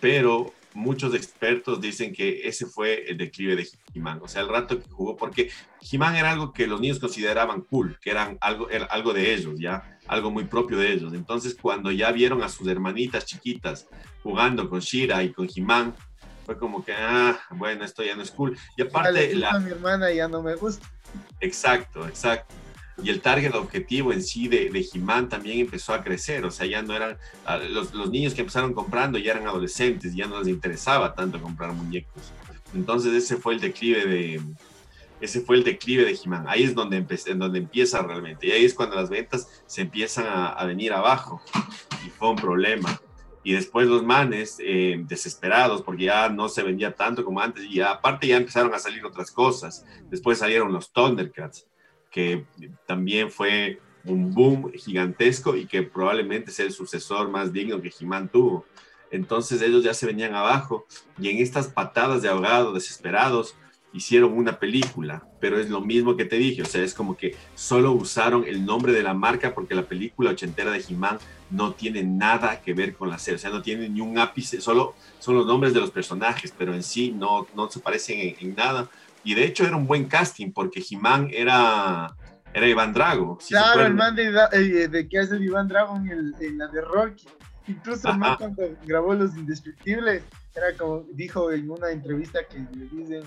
Pero muchos expertos dicen que ese fue el declive de He-Man, o sea, el rato que jugó, porque He-Man era algo que los niños consideraban cool, que eran algo, era algo de ellos, ya, algo muy propio de ellos. Entonces, cuando ya vieron a sus hermanitas chiquitas jugando con Shira y con He-Man, fue como que, ah, bueno, esto ya no es cool. Y aparte, la... mi hermana ya no me gusta. Exacto, exacto y el target objetivo en sí de, de He-Man también empezó a crecer, o sea, ya no eran, los, los, niños que empezaron comprando ya eran adolescentes, ya no les interesaba tanto comprar muñecos. Entonces ese fue el declive de, ese fue el declive de He-Man. Ahí es donde, en donde empieza realmente, y ahí es cuando las ventas se empiezan a, venir abajo, y fue un problema. Y después los manes, eh, desesperados, porque ya no se vendía tanto como antes, y aparte ya empezaron a salir otras cosas. Después salieron los Thundercats que también fue un boom gigantesco y que probablemente es el sucesor más digno que He-Man tuvo. Entonces ellos ya se venían abajo y en estas patadas de ahogado desesperados hicieron una película, pero es lo mismo que te dije, o sea, es como que solo usaron el nombre de la marca porque la película ochentera de He-Man no tiene nada que ver con la serie, o sea, no tiene ni un ápice, solo son los nombres de los personajes, pero en sí no, no se parecen en nada y de hecho era un buen casting porque He-Man era, era Iván Drago. claro, el man de, eh, de, que hace Iván Drago en, en, la de Rocky. Incluso el man cuando grabó Los Indestructibles, era como dijo en una entrevista que le dicen,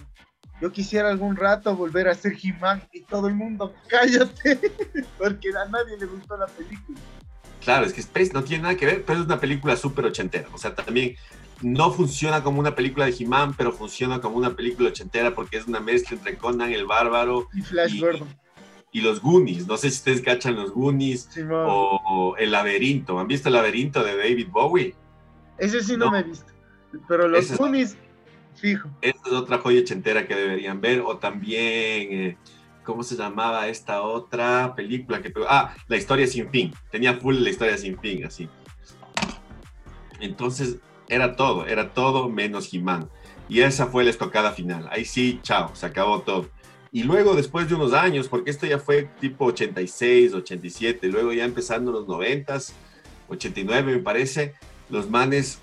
yo quisiera algún rato volver a ser He-Man y todo el mundo, cállate, [laughs] porque a nadie le gustó la película. Claro, es que Space no tiene nada que ver, pero es una película súper ochentera. O sea, también no funciona como una película de He-Man, pero funciona como una película ochentera porque es una mezcla entre Conan el Bárbaro y Flash Gordon. Y los Goonies. No sé si ustedes cachan los Goonies o, El Laberinto. ¿Han visto El Laberinto de David Bowie? Ese sí no, me he visto. Pero los Goonies, fijo. Esa es otra joya ochentera que deberían ver. O también, eh, ¿cómo se llamaba esta otra película que Ah, La Historia Sin Fin. Tenía full La Historia Sin Fin, así. Entonces, era todo, era todo menos He-Man. Y esa fue la estocada final. Ahí sí, chao, se acabó todo. Y luego, después de unos años, porque esto ya fue tipo 86, 87, luego ya empezando los 90, 89 me parece, los manes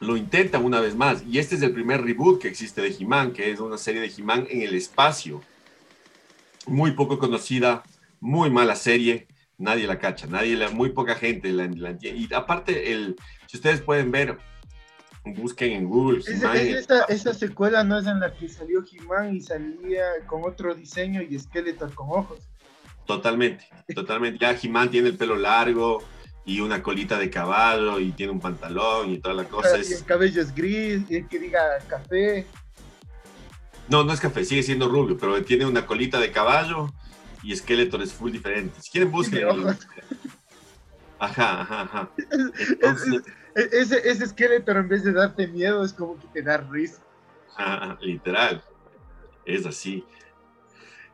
lo intentan una vez más. Y este es el primer reboot que existe de He-Man, que es una serie de He-Man en el espacio. Muy poco conocida, muy mala serie, nadie la cacha, nadie la, muy poca gente la, entiende. Y aparte, el, si ustedes pueden ver, busquen en Google. esa, secuela no es en la que salió He-Man y salía con otro diseño y Skeletor con ojos. Totalmente, totalmente. Ya He-Man tiene el pelo largo y una colita de caballo y tiene un pantalón y toda la cosa. Y el cabello es gris, y el que diga café. No, no es café, sigue siendo rubio, pero tiene una colita de caballo y Skeletor es full diferente. Si quieren, busquen. Ajá, ajá, ajá. [laughs] E-, ese, ese Skeletor en vez de darte miedo es como que te da risa. Literal. Es así.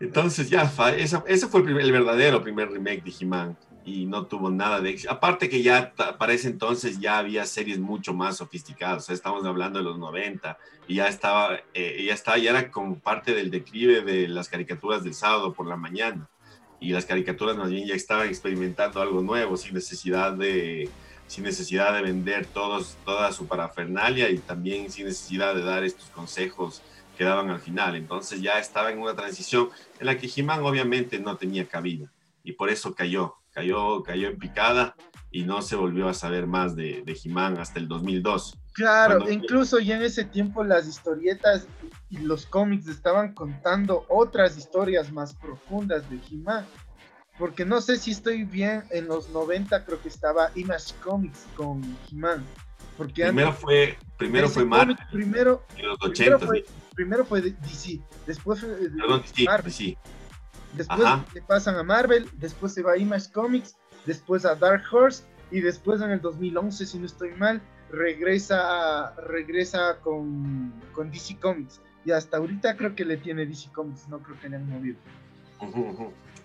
Entonces ya, ese fue el, verdadero primer remake de He-Man y no tuvo nada de éxito. Aparte que ya para ese entonces ya había series mucho más sofisticadas, estamos hablando de los 90 y ya estaba, eh, ya estaba, ya era como parte del declive de las caricaturas del sábado por la mañana y las caricaturas más bien ya estaban experimentando algo nuevo sin necesidad de, sin necesidad de vender todos, toda su parafernalia y también sin necesidad de dar estos consejos que daban al final. Entonces ya estaba en una transición en la que He-Man obviamente no tenía cabida y por eso cayó, cayó, cayó en picada y no se volvió a saber más de, de He-Man hasta el 2002. Claro, incluso ya en ese tiempo las historietas y los cómics estaban contando otras historias más profundas de He-Man. Porque no sé si estoy bien, en los 90 creo que estaba Image Comics con He-Man. Porque primero fue, primero fue Marvel. Primero, en los 80. Primero fue, DC, después fue Perdón, Marvel. Después le pasan a Marvel, después se va a Image Comics, después a Dark Horse y después en el 2011, si no estoy mal, regresa, regresa con, con DC Comics. Y hasta ahorita creo que le tiene DC Comics, no creo que le han movido.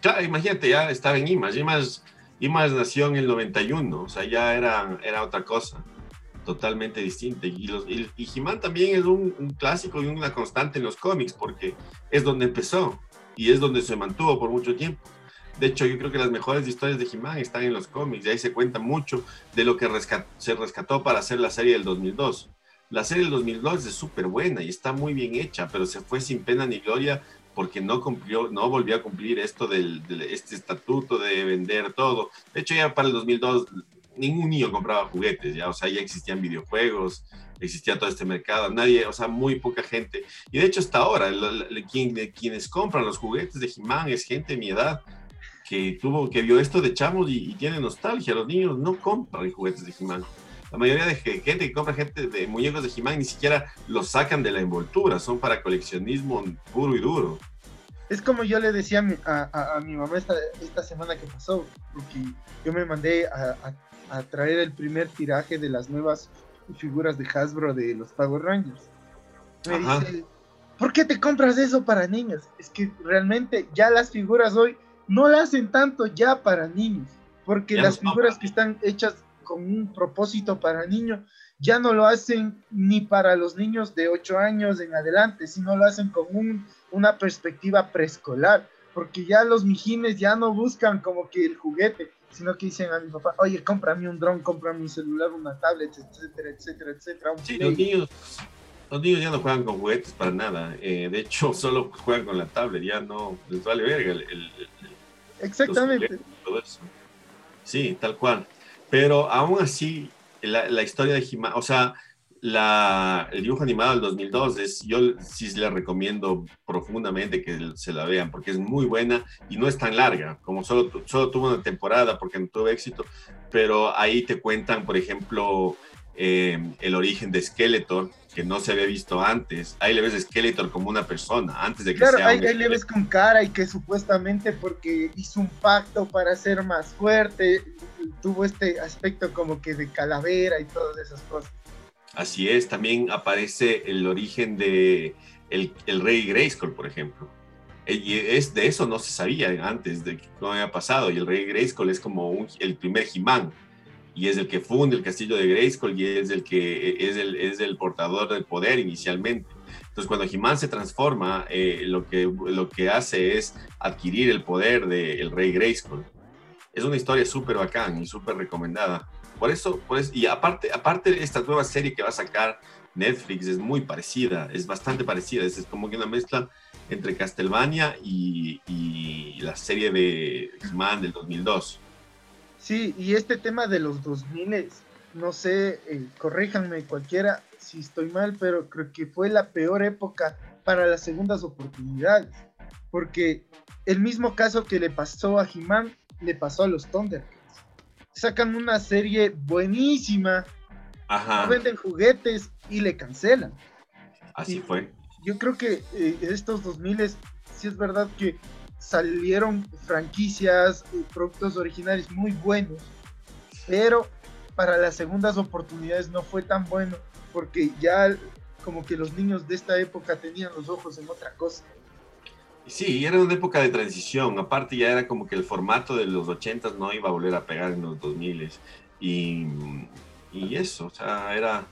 Claro, imagínate, ya estaba en Image. Image, Image nació en el 91, o sea, ya era, era otra cosa totalmente distinta. Y, los, y, He-Man también es un, un, clásico y una constante en los cómics, porque es donde empezó y es donde se mantuvo por mucho tiempo. De hecho, yo creo que las mejores historias de He-Man están en los cómics y ahí se cuenta mucho de lo que se rescató para hacer la serie del 2002. La serie del 2002 es súper buena y está muy bien hecha, pero se fue sin pena ni gloria porque no cumplió, no volvió a cumplir esto del, este estatuto de vender todo. De hecho, ya para el 2002 ningún niño compraba juguetes, ya, o sea, ya existían videojuegos, existía todo este mercado, nadie, o sea, muy poca gente. Y de hecho, hasta ahora, quienes compran los juguetes de He-Man es gente de mi edad que tuvo, que vio esto de chamos y, tiene nostalgia. Los niños no compran juguetes de He-Man. La mayoría de gente que compra gente de muñecos de He-Man ni siquiera los sacan de la envoltura, son para coleccionismo puro y duro. Es como yo le decía a mi, mamá esta, esta, semana que pasó, porque yo me mandé a, a traer el primer tiraje de las nuevas figuras de Hasbro de los Power Rangers. Me dice, ¿por qué te compras eso para niños? Es que realmente ya las figuras hoy no las hacen tanto ya para niños, porque las figuras que están hechas con un propósito para niños ya no lo hacen ni para los niños de 8 años en adelante, sino lo hacen con un, una perspectiva preescolar, porque ya los mijines ya no buscan como que el juguete, sino que dicen a mi papá, oye, cómprame un dron, cómprame un celular, una tablet, etcétera, etcétera, etcétera. Sí, los niños, los niños ya no juegan con juguetes para nada. Eh, de hecho, [laughs] solo juegan con la tablet, ya no les vale verga el, Exactamente. Sí, tal cual. Pero aún así, la, la historia de Jimá, o sea, la, el dibujo animado del 2002 es, yo sí le recomiendo profundamente que se la vean porque es muy buena y no es tan larga, como solo, solo tuvo una temporada porque no tuvo éxito, pero ahí te cuentan, por ejemplo, eh, el origen de Skeletor, que no se había visto antes. Ahí le ves a Skeletor como una persona, antes de que claro, ahí, ahí le ves con cara y que supuestamente porque hizo un pacto para ser más fuerte, tuvo este aspecto como que de calavera y todas esas cosas. Así es, también aparece el origen de el, rey Grayskull, por ejemplo. E, y es, de eso no se sabía antes de que no había pasado. Y el rey Grayskull es como el primer He-Man. Y es el que funda el castillo de Grayskull y es el que es el, es el portador del poder inicialmente. Entonces, cuando He-Man se transforma, eh, lo, que, lo que hace es adquirir el poder del rey Grayskull. Es una historia súper bacán y súper recomendada. Por eso, pues, y aparte, aparte esta nueva serie que va a sacar Netflix es muy parecida, es bastante parecida, es, como que una mezcla entre Castlevania y, la serie de Man del 2002. Sí, y este tema de los 2000, no sé, eh, corríjanme cualquiera si estoy mal, pero creo que fue la peor época para las segundas oportunidades, porque el mismo caso que le pasó a He-Man, le pasó a los Thunder sacan una serie buenísima, venden juguetes y le cancelan. Así fue. Yo creo que eh, estos 2000 sí es verdad que salieron franquicias, y productos originales muy buenos, pero para las segundas oportunidades no fue tan bueno porque ya como que los niños de esta época tenían los ojos en otra cosa. Sí, era una época de transición. Aparte, ya era como que el formato de los 80 no iba a volver a pegar en los 2000 y, y eso, o sea, era,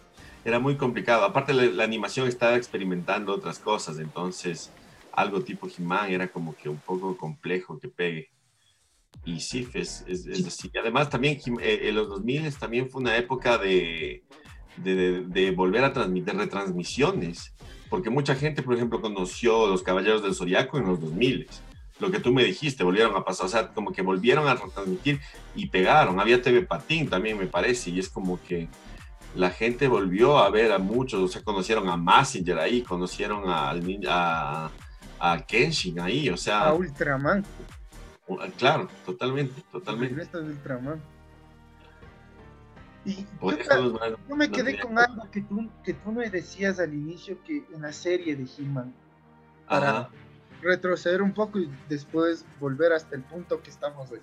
era muy complicado. Aparte, la, animación estaba experimentando otras cosas, entonces algo tipo He-Man era como que un poco complejo que pegue. Y sí, es, es, así. Además, también eh, en los 2000 también fue una época de, de, de volver a transmitir retransmisiones porque mucha gente, por ejemplo, conoció Los Caballeros del Zodiaco en los 2000. lo que tú me dijiste, volvieron a pasar, o sea, como que volvieron a transmitir y pegaron. Había TV Patín también, me parece, y es como que la gente volvió a ver a muchos, o sea, conocieron a Massinger ahí, conocieron a, a, a Kenshin ahí, o sea. A Ultraman. Claro, totalmente, totalmente. De Ultraman. Y yo, me quedé con algo que tú, que tú me decías al inicio que en la serie de He-Man, para retroceder un poco y después volver hasta el punto que estamos hoy.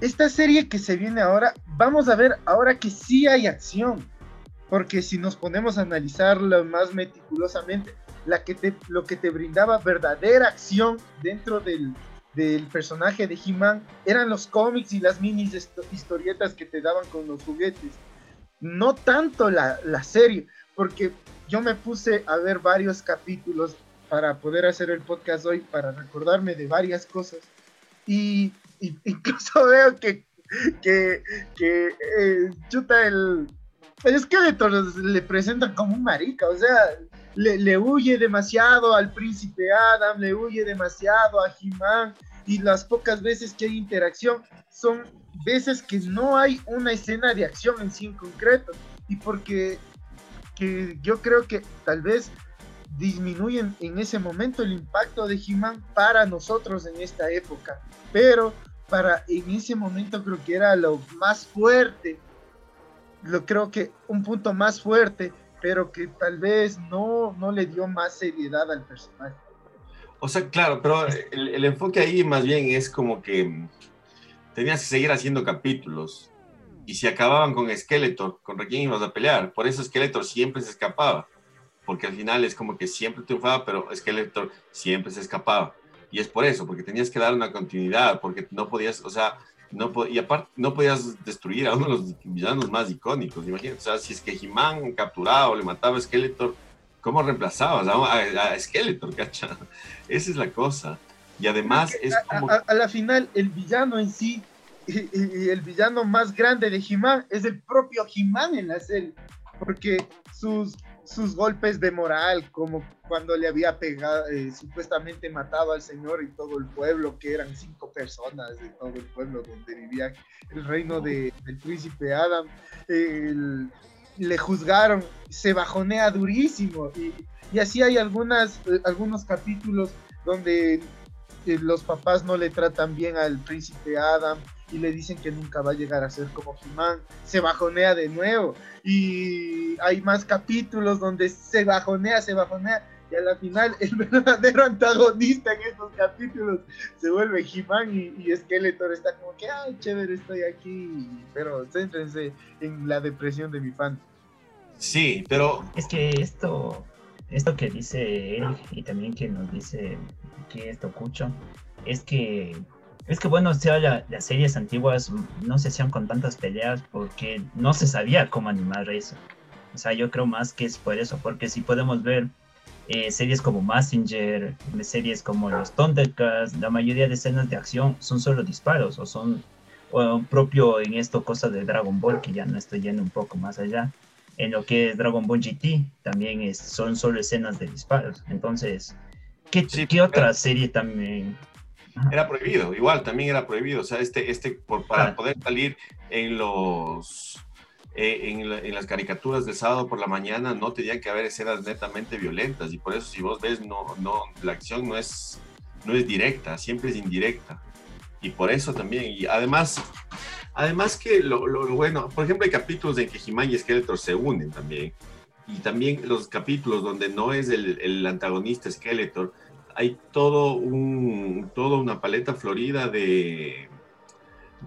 Esta serie que se viene ahora, vamos a ver ahora que sí hay acción, porque si nos ponemos a analizarlo más meticulosamente, la que te, lo que te brindaba verdadera acción dentro del, del personaje de He-Man eran los cómics y las mini historietas que te daban con los juguetes. No tanto la, la, serie, porque yo me puse a ver varios capítulos para poder hacer el podcast hoy, para recordarme de varias cosas. Y, [laughs] incluso veo que, que, que eh, chuta el, el esqueleto le presentan como un marica, o sea, le, huye demasiado al príncipe Adam, le huye demasiado a He-Man, y las pocas veces que hay interacción son veces que no hay una escena de acción en sí en concreto, y porque que yo creo que tal vez disminuyen en ese momento el impacto de He-Man para nosotros en esta época, pero para en ese momento creo que era lo más fuerte, lo creo que un punto más fuerte pero que tal vez no, no le dio más seriedad al personaje. O sea, claro, pero el, enfoque ahí más bien es como que tenías que seguir haciendo capítulos. Y si acababan con Skeletor, ¿contra quién ibas a pelear? Por eso Skeletor siempre se escapaba. Porque al final es como que siempre triunfaba, pero Skeletor siempre se escapaba. Y es por eso, porque tenías que dar una continuidad, porque no podías, o sea, no, y aparte, no podías destruir a uno de los villanos más icónicos, imagínate. O sea, si es que He-Man capturaba o le mataba a Skeletor, ¿cómo reemplazabas a, Skeletor, [laughs] cacha? Esa es la cosa. Y además es como... A, la final, el villano en sí, y, el villano más grande de He-Man es el propio He-Man en la serie. Porque sus, sus golpes de moral, como cuando le había pegado, eh, supuestamente matado al señor y todo el pueblo, que eran cinco personas de todo el pueblo donde vivía el reino de, del príncipe Adam, le juzgaron, se bajonea durísimo y, y así hay algunas, eh, algunos capítulos donde eh, los papás no le tratan bien al príncipe Adam y le dicen que nunca va a llegar a ser como He-Man, se bajonea de nuevo. Y hay más capítulos donde se bajonea, se bajonea. Y a la final el [laughs] verdadero antagonista en estos capítulos se vuelve He-Man y, y, Skeletor está como que, ay, chévere, estoy aquí. Pero céntrense en la depresión de mi fan. Sí, pero... Es que esto, esto que dice él y también que nos dice que esto Cucho, es que es que bueno, o sea, las series antiguas no se hacían con tantas peleas porque no se sabía cómo animar eso. O sea, yo creo más que es por eso, porque si podemos ver eh, series como Messenger, series como los Thundercats, la mayoría de escenas de acción son solo disparos o son o propio en esto cosa de Dragon Ball, que ya no estoy yendo un poco más allá. En lo que es Dragon Ball GT también es, son solo escenas de disparos. Entonces, ¿qué, ¿qué otra serie también era prohibido, igual también era prohibido. O sea, este, este por, para poder salir en los eh, en, las caricaturas de sábado por la mañana no tenían que haber escenas netamente violentas y por eso si vos ves no no la acción no es no es directa siempre es indirecta y por eso también y además además que lo, lo, bueno por ejemplo hay capítulos en que He-Man y Skeletor se unen también y también los capítulos donde no es el, el antagonista Skeletor hay todo un, toda una paleta florida de,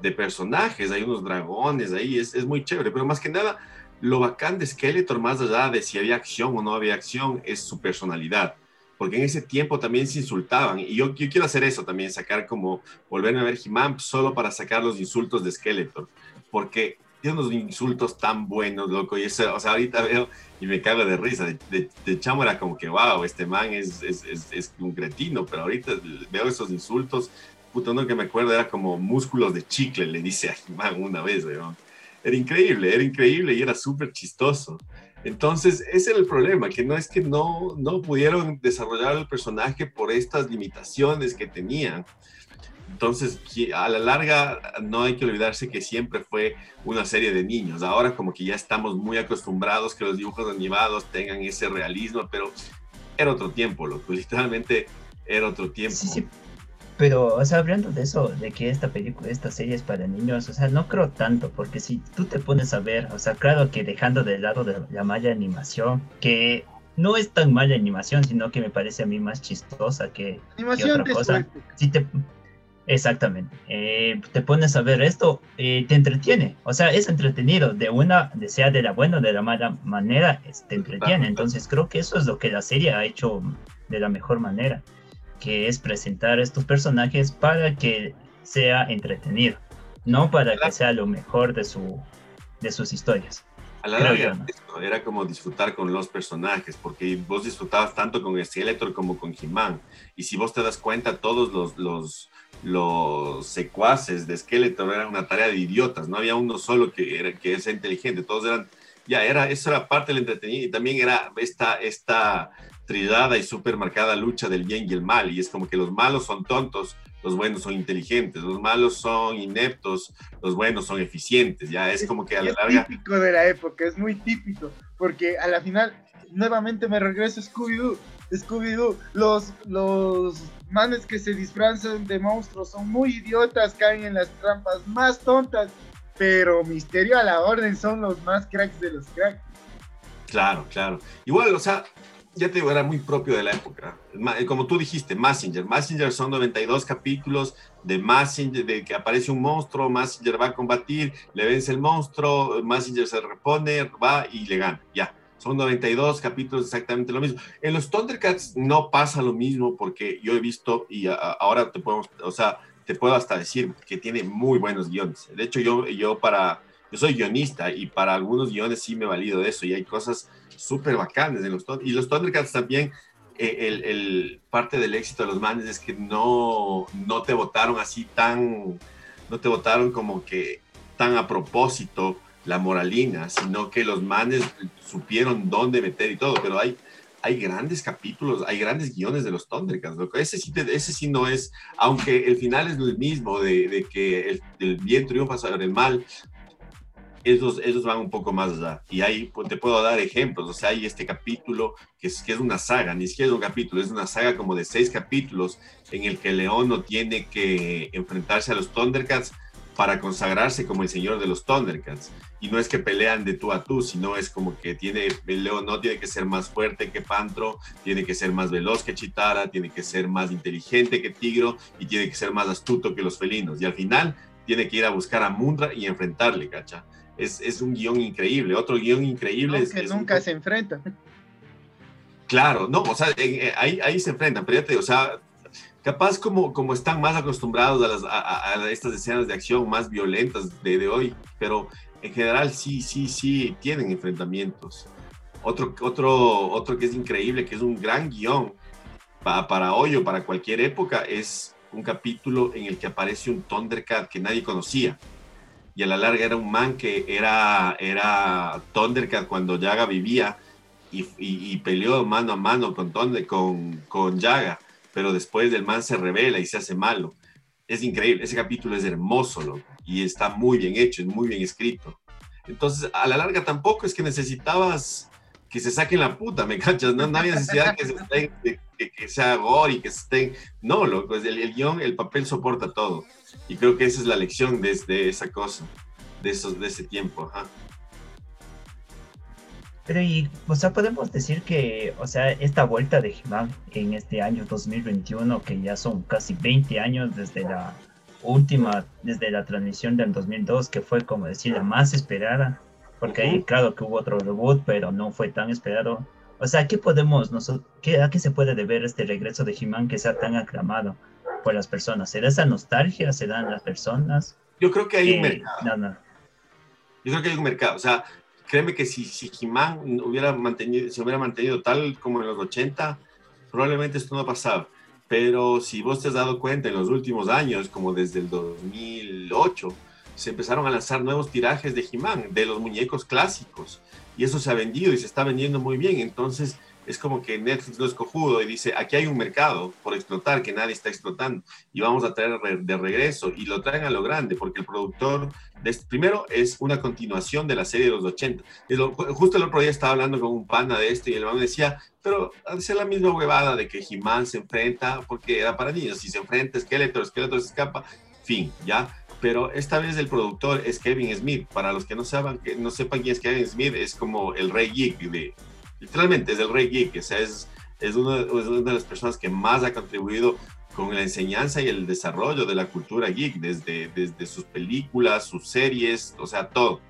de personajes, hay unos dragones ahí, es, es, muy chévere, pero más que nada, lo bacán de Skeletor, más allá de si había acción o no había acción, es su personalidad, porque en ese tiempo también se insultaban, y yo, quiero hacer eso también, sacar como, volverme a ver he solo para sacar los insultos de Skeletor, porque tiene unos insultos tan buenos, loco. Y eso, o sea, ahorita veo y me cago de risa. De, de, chamo era como que, wow, este man es, es, es, un cretino, pero ahorita veo esos insultos. Puto, uno que me acuerdo era como músculos de chicle, le dice a man una vez, weón. Era increíble, era increíble y era súper chistoso. Entonces, ese era el problema, que no es que no, no pudieron desarrollar el personaje por estas limitaciones que tenían. Entonces, a la larga, no hay que olvidarse que siempre fue una serie de niños. Ahora como que ya estamos muy acostumbrados que los dibujos animados tengan ese realismo, pero era otro tiempo, loco. [laughs] Literalmente era otro tiempo. Sí, sí. Pero, o sea, hablando de eso, de que esta película, esta serie es para niños, o sea, no creo tanto, porque si tú te pones a ver, o sea, claro que dejando de lado de la mala animación, que no es tan mala animación, sino que me parece a mí más chistosa que, animación otra cosa. Si te, Exactamente. Eh, te pones a ver esto, eh, te entretiene. O sea, es entretenido. De una, sea de la buena o de la mala manera, te entretiene. Entonces creo que eso es lo que la serie ha hecho de la mejor manera, que es presentar estos personajes para que sea entretenido, no para que sea lo mejor de, su, de sus historias. A la larga, era como disfrutar con los personajes, porque vos disfrutabas tanto con Skeletor como con He-Man. Y si vos te das cuenta, todos los, los los secuaces de Skeletor eran una tarea de idiotas, no había uno solo que, era, que es inteligente, todos eran, ya, era, eso era parte del entretenimiento y también era esta, esta tridada y súper marcada lucha del bien y el mal, y es como que los malos son tontos, los buenos son inteligentes, los malos son ineptos, los buenos son eficientes, ya es como que a la larga... Es típico de la época, es muy típico, porque a la final nuevamente me regreso Scooby-Doo, Scooby-Doo, los, los manes que se disfrazan de monstruos son muy idiotas, caen en las trampas más tontas, pero Misterio a la Orden son los más cracks de los cracks. Claro, claro. Igual, o sea, ya te digo, era muy propio de la época. Como tú dijiste, Massinger. Massinger son 92 capítulos de Massinger, de que aparece un monstruo, Massinger va a combatir, le vence el monstruo, Massinger se repone, va y le gana. Ya son 92 capítulos exactamente lo mismo. En los Thundercats no pasa lo mismo porque yo he visto y ahora te podemos, o sea, te puedo hasta decir que tiene muy buenos guiones. De hecho, yo, yo para, yo soy guionista y para algunos guiones sí me valido de eso y hay cosas súper bacanas en los Y los Thundercats también, eh, el, el, parte del éxito de los manes es que no, no te votaron así tan, no te votaron como que tan a propósito la moralina, sino que los manes supieron dónde meter y todo, pero hay, hay grandes capítulos, hay grandes guiones de los Thundercats, ese sí, ese sí no es, aunque el final es el mismo, de, que el, bien triunfa sobre el mal, esos, esos van un poco más allá. Y ahí pues, te puedo dar ejemplos. O sea, hay este capítulo que es, que es una saga, ni siquiera es un capítulo, es una saga como de seis capítulos en el que León no tiene que enfrentarse a los Thundercats para consagrarse como el señor de los Thundercats. Y no es que pelean de tú a tú, sino es como que tiene, el león no tiene que ser más fuerte que Pantro, tiene que ser más veloz que Chitara, tiene que ser más inteligente que Tigro y tiene que ser más astuto que los felinos. Y al final tiene que ir a buscar a Mundra y enfrentarle, ¿cacha? Es, es un guion increíble. Otro guion increíble es que nunca se enfrentan. Claro, no, o sea, eh, ahí, ahí se enfrentan, pero ya te, o sea, capaz como, como están más acostumbrados a, estas escenas de acción más violentas de, de, hoy, pero en general sí, sí, sí tienen enfrentamientos. Otro, otro, otro que es increíble, que es un gran guion para, para hoy o para cualquier época, es un capítulo en el que aparece un Thundercat que nadie conocía. Y a la larga era un man que era, era Thundercat cuando Yaga vivía y, y, peleó mano a mano con, Thunder, con, con Yaga pero después el man se revela y se hace malo. Es increíble, ese capítulo es hermoso, loco, y está muy bien hecho, es muy bien escrito. Entonces, a la larga tampoco es que necesitabas que se saquen la puta, ¿me [laughs] cachas? No, no había necesidad que, se estén, que, sea gore y que estén... No, loco, el, el guion, el papel soporta todo. Y creo que esa es la lección de, de esa cosa, de, esos, de ese tiempo. Ajá. Pero y, o sea, podemos decir que, o sea, esta vuelta de He-Man en este año 2021, que ya son casi 20 años desde la última, desde la transmisión del 2002, que fue como decir la más esperada, porque ahí claro que hubo otro reboot, pero no fue tan esperado. O sea, ¿qué podemos, nosotros, qué, a qué se puede deber este regreso de He-Man que sea tan aclamado por las personas? ¿Será esa nostalgia? ¿Serán las personas? Yo creo que hay un mercado. No, no. Yo creo que hay un mercado. O sea, créeme que si, si He-Man hubiera mantenido, se hubiera mantenido tal como en los 80, probablemente esto no pasaba. Pero si vos te has dado cuenta en los últimos años, como desde el 2008, se empezaron a lanzar nuevos tirajes de He-Man, de los muñecos clásicos. y eso se ha vendido y se está vendiendo muy bien. Entonces, es como que Netflix no es cojudo y dice, aquí hay un mercado por explotar que nadie está explotando y vamos a traer de regreso y lo traen a lo grande porque el productor, de este, primero, es una continuación de la serie de los 80. justo el otro día estaba hablando con un pana de esto y el man decía, pero hace la misma huevada de que He-Man se enfrenta, porque era para niños, si se enfrenta Skeletor, Skeletor se escapa, fin, ¿ya? pero esta vez el productor es Kevin Smith. Para los que no sepan, que no sepan quién es Kevin Smith, es como el rey geek de, literalmente es el rey geek, o sea, es, es, una, de las personas que más ha contribuido con la enseñanza y el desarrollo de la cultura geek, desde, desde sus películas, sus series, o sea, todo.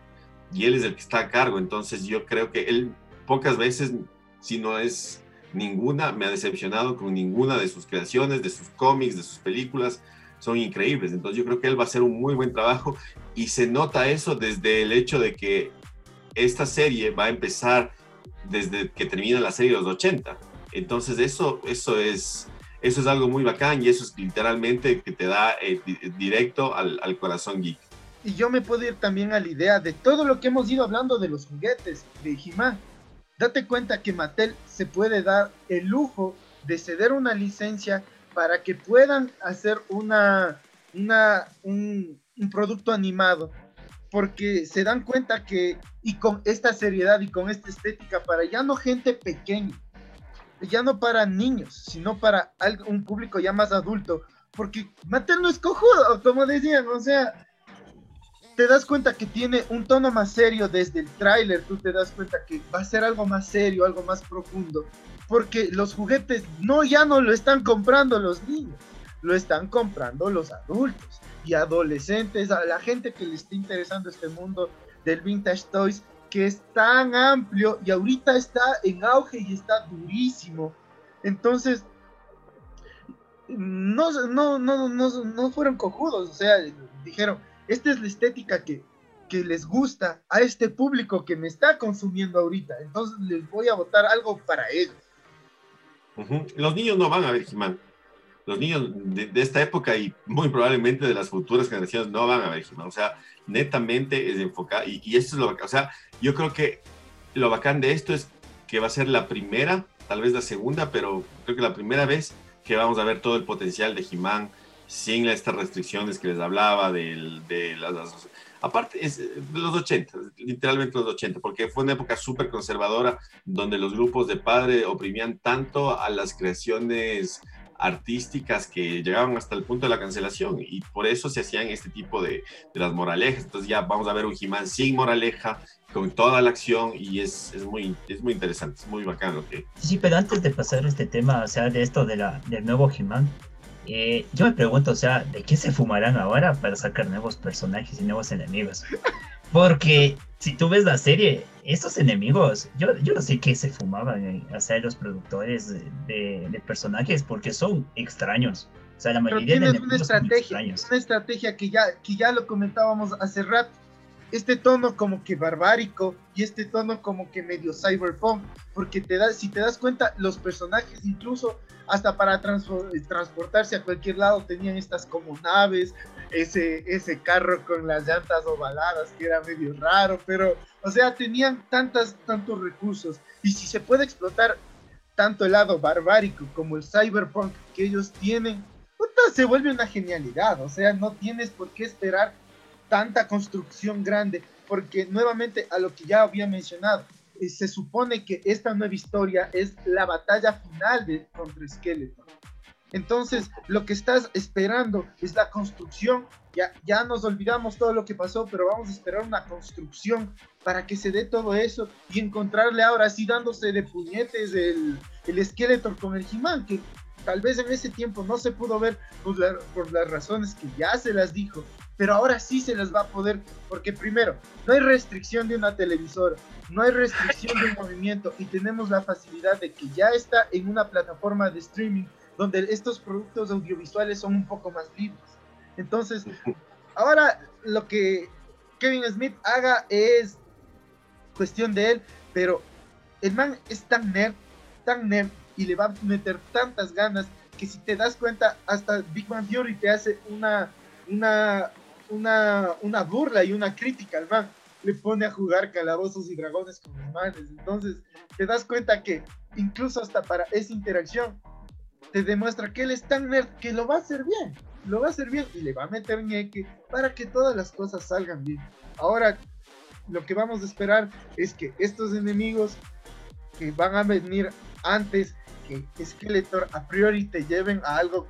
Y él es el que está a cargo, entonces yo creo que él pocas veces, si no es ninguna, me ha decepcionado con ninguna de sus creaciones, de sus cómics, de sus películas, son increíbles. Entonces yo creo que él va a hacer un muy buen trabajo y se nota eso desde el hecho de que esta serie va a empezar desde que termina la serie de los 80. Entonces eso, eso, es, eso es algo muy bacán y eso es literalmente que te da eh, directo al, corazón geek. Y yo me puedo ir también a la idea de todo lo que hemos ido hablando de los juguetes de he Date cuenta que Mattel se puede dar el lujo de ceder una licencia para que puedan hacer una, una, un, un producto animado porque se dan cuenta que, y con esta seriedad y con esta estética, para ya no gente pequeña, ya no para niños, sino para un público ya más adulto, porque Mattel no es cojudo, como decían, o sea, te das cuenta que tiene un tono más serio desde el tráiler, tú te das cuenta que va a ser algo más serio, algo más profundo, porque los juguetes no ya no lo están comprando los niños, lo están comprando los adultos y adolescentes, a la gente que le está interesando este mundo del vintage toys, que es tan amplio y ahorita está en auge y está durísimo. Entonces, no, no, no, no, no fueron cojudos, o sea, dijeron, esta es la estética que, que les gusta a este público que me está consumiendo ahorita, entonces les voy a votar algo para ellos. Los niños no van a ver he los niños de, esta época y muy probablemente de las futuras generaciones no van a ver O sea, netamente es enfocado. Y, y, esto es lo bacán. O sea, yo creo que lo bacán de esto es que va a ser la primera, tal vez la segunda, pero creo que la primera vez que vamos a ver todo el potencial de he sin estas restricciones que les hablaba de, de las, aparte es de los 80, literalmente los 80, porque fue una época súper conservadora donde los grupos de padre oprimían tanto a las creaciones artísticas que llegaban hasta el punto de la cancelación y por eso se hacían este tipo de, de las moralejas. Entonces ya vamos a ver un he sin moraleja, con toda la acción y es, es, muy, es muy interesante, es muy bacano. que... Sí, pero antes de pasar este tema, o sea, de esto de la, del nuevo he eh, yo me pregunto, o sea, ¿de qué se fumarán ahora para sacar nuevos personajes y nuevos enemigos? Porque si tú ves la serie, estos enemigos, yo, yo no sé qué se fumaban eh, hacer los productores de, de, personajes porque son extraños. O sea, la mayoría de una estrategia, una estrategia que ya, que ya lo comentábamos hace rato. Este tono como que barbárico y este tono como que medio cyberpunk, porque te das, si te das cuenta, los personajes incluso hasta para transportarse a cualquier lado tenían estas como naves, ese, ese carro con las llantas ovaladas que era medio raro, pero, o sea, tenían tantas, tantos recursos. Y si se puede explotar tanto el lado barbárico como el cyberpunk que ellos tienen, se vuelve una genialidad. O sea, no tienes por qué esperar tanta construcción grande, porque nuevamente a lo que ya había mencionado, eh, se supone que esta nueva historia es la batalla final de, contra Skeletor. Entonces, lo que estás esperando es la construcción. Ya, ya nos olvidamos todo lo que pasó, pero vamos a esperar una construcción para que se dé todo eso y encontrarle ahora sí dándose de puñetes el, el Skeletor con el he que tal vez en ese tiempo no se pudo ver por, por las razones que ya se las dijo, pero ahora sí se las va a poder, porque primero, no hay restricción de una televisora, no hay restricción de un movimiento y tenemos la facilidad de que ya está en una plataforma de streaming donde estos productos audiovisuales son un poco más libres. Entonces, ahora lo que Kevin Smith haga es cuestión de él, pero el man es tan nerd, tan nerd y le va a meter tantas ganas que si te das cuenta, hasta Big Man Theory te hace una, una, una, una burla y una crítica al man, le pone a jugar calabozos y dragones con los manes. Entonces, te das cuenta que incluso hasta para esa interacción, te demuestra que él es tan nerd que lo va a hacer bien. Lo va a hacer bien y le va a meter ñeque para que todas las cosas salgan bien. Ahora, lo que vamos a esperar es que estos enemigos que van a venir antes que Skeletor a priori te lleven a algo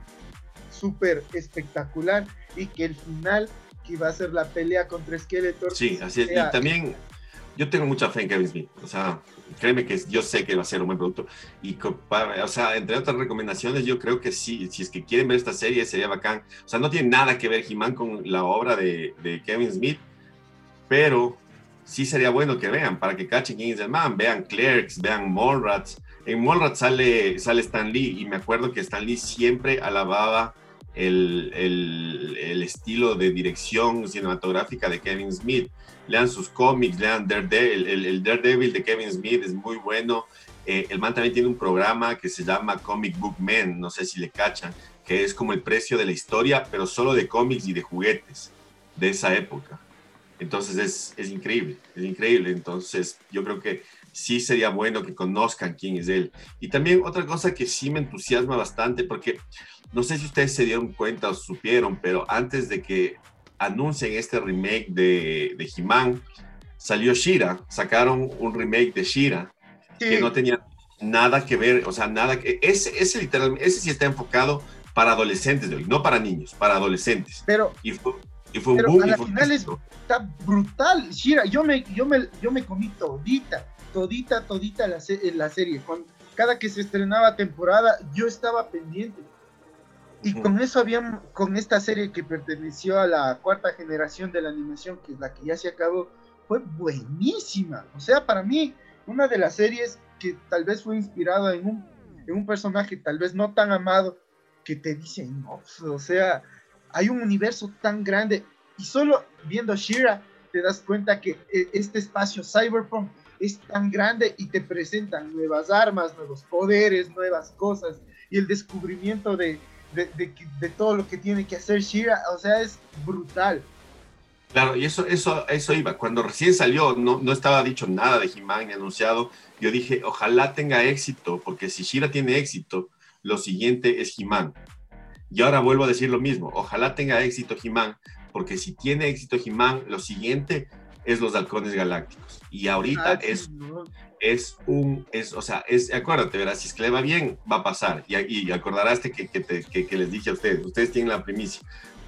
súper espectacular y que el final que va a ser la pelea contra Skeletor. Sí, así es. Y también yo tengo mucha fe en Kevin Smith. O sea, créeme que yo sé que va a ser un buen producto. Y, o sea, entre otras recomendaciones, yo creo que sí, si es que quieren ver esta serie, sería bacán. O sea, no tiene nada que ver He-Man con la obra de, de Kevin Smith, pero sí sería bueno que vean, para que cachen quién es el man, vean Clerks, vean Mallrats. En Mallrats sale, sale Stan Lee y me acuerdo que Stan Lee siempre alababa el, estilo de dirección cinematográfica de Kevin Smith. Lean sus cómics, lean Daredevil, el, el Daredevil de Kevin Smith es muy bueno. Eh, el man también tiene un programa que se llama Comic Book Men, no sé si le cachan, que es como el precio de la historia, pero solo de cómics y de juguetes de esa época. Entonces es, es, increíble, es increíble. Entonces yo creo que sí sería bueno que conozcan quién es él. Y también otra cosa que sí me entusiasma bastante, porque no sé si ustedes se dieron cuenta o supieron, pero antes de que anuncien este remake de, de He-Man, salió Shira, sacaron un remake de Shira, que no tenía nada que ver, o sea, nada que... Ese, ese literalmente, ese sí está enfocado para adolescentes de hoy, no para niños, para adolescentes. Pero... Y fue, y fue un boom. A la final está brutal. Shira, yo me, yo me, yo me comí todita, todita, todita la, la serie. Cuando, cada que se estrenaba temporada, yo estaba pendiente. Y con eso habían, con esta serie que perteneció a la cuarta generación de la animación, que es la que ya se acabó, fue buenísima. O sea, para mí, una de las series que tal vez fue inspirada en un, en un personaje tal vez no tan amado, que te dice, no, o sea, hay un universo tan grande y solo viendo Shira te das cuenta que eh, este espacio cyberpunk es tan grande y te presentan nuevas armas, nuevos poderes, nuevas cosas. Y el descubrimiento de, de, todo lo que tiene que hacer Shira, o sea, es brutal. Claro, y eso, eso, eso iba. Cuando recién salió, no, no estaba dicho nada de He-Man anunciado. Yo dije, ojalá tenga éxito, porque si Shira tiene éxito, lo siguiente es He-Man. Y ahora vuelvo a decir lo mismo, ojalá tenga éxito He-Man, porque si tiene éxito He-Man, lo siguiente es los halcones galácticos. Y ahorita ah, es, es un, es, o sea, es, acuérdate, verás, si es que le va bien, va a pasar. Y, y acordarás que, que, que, les dije a ustedes, ustedes tienen la primicia.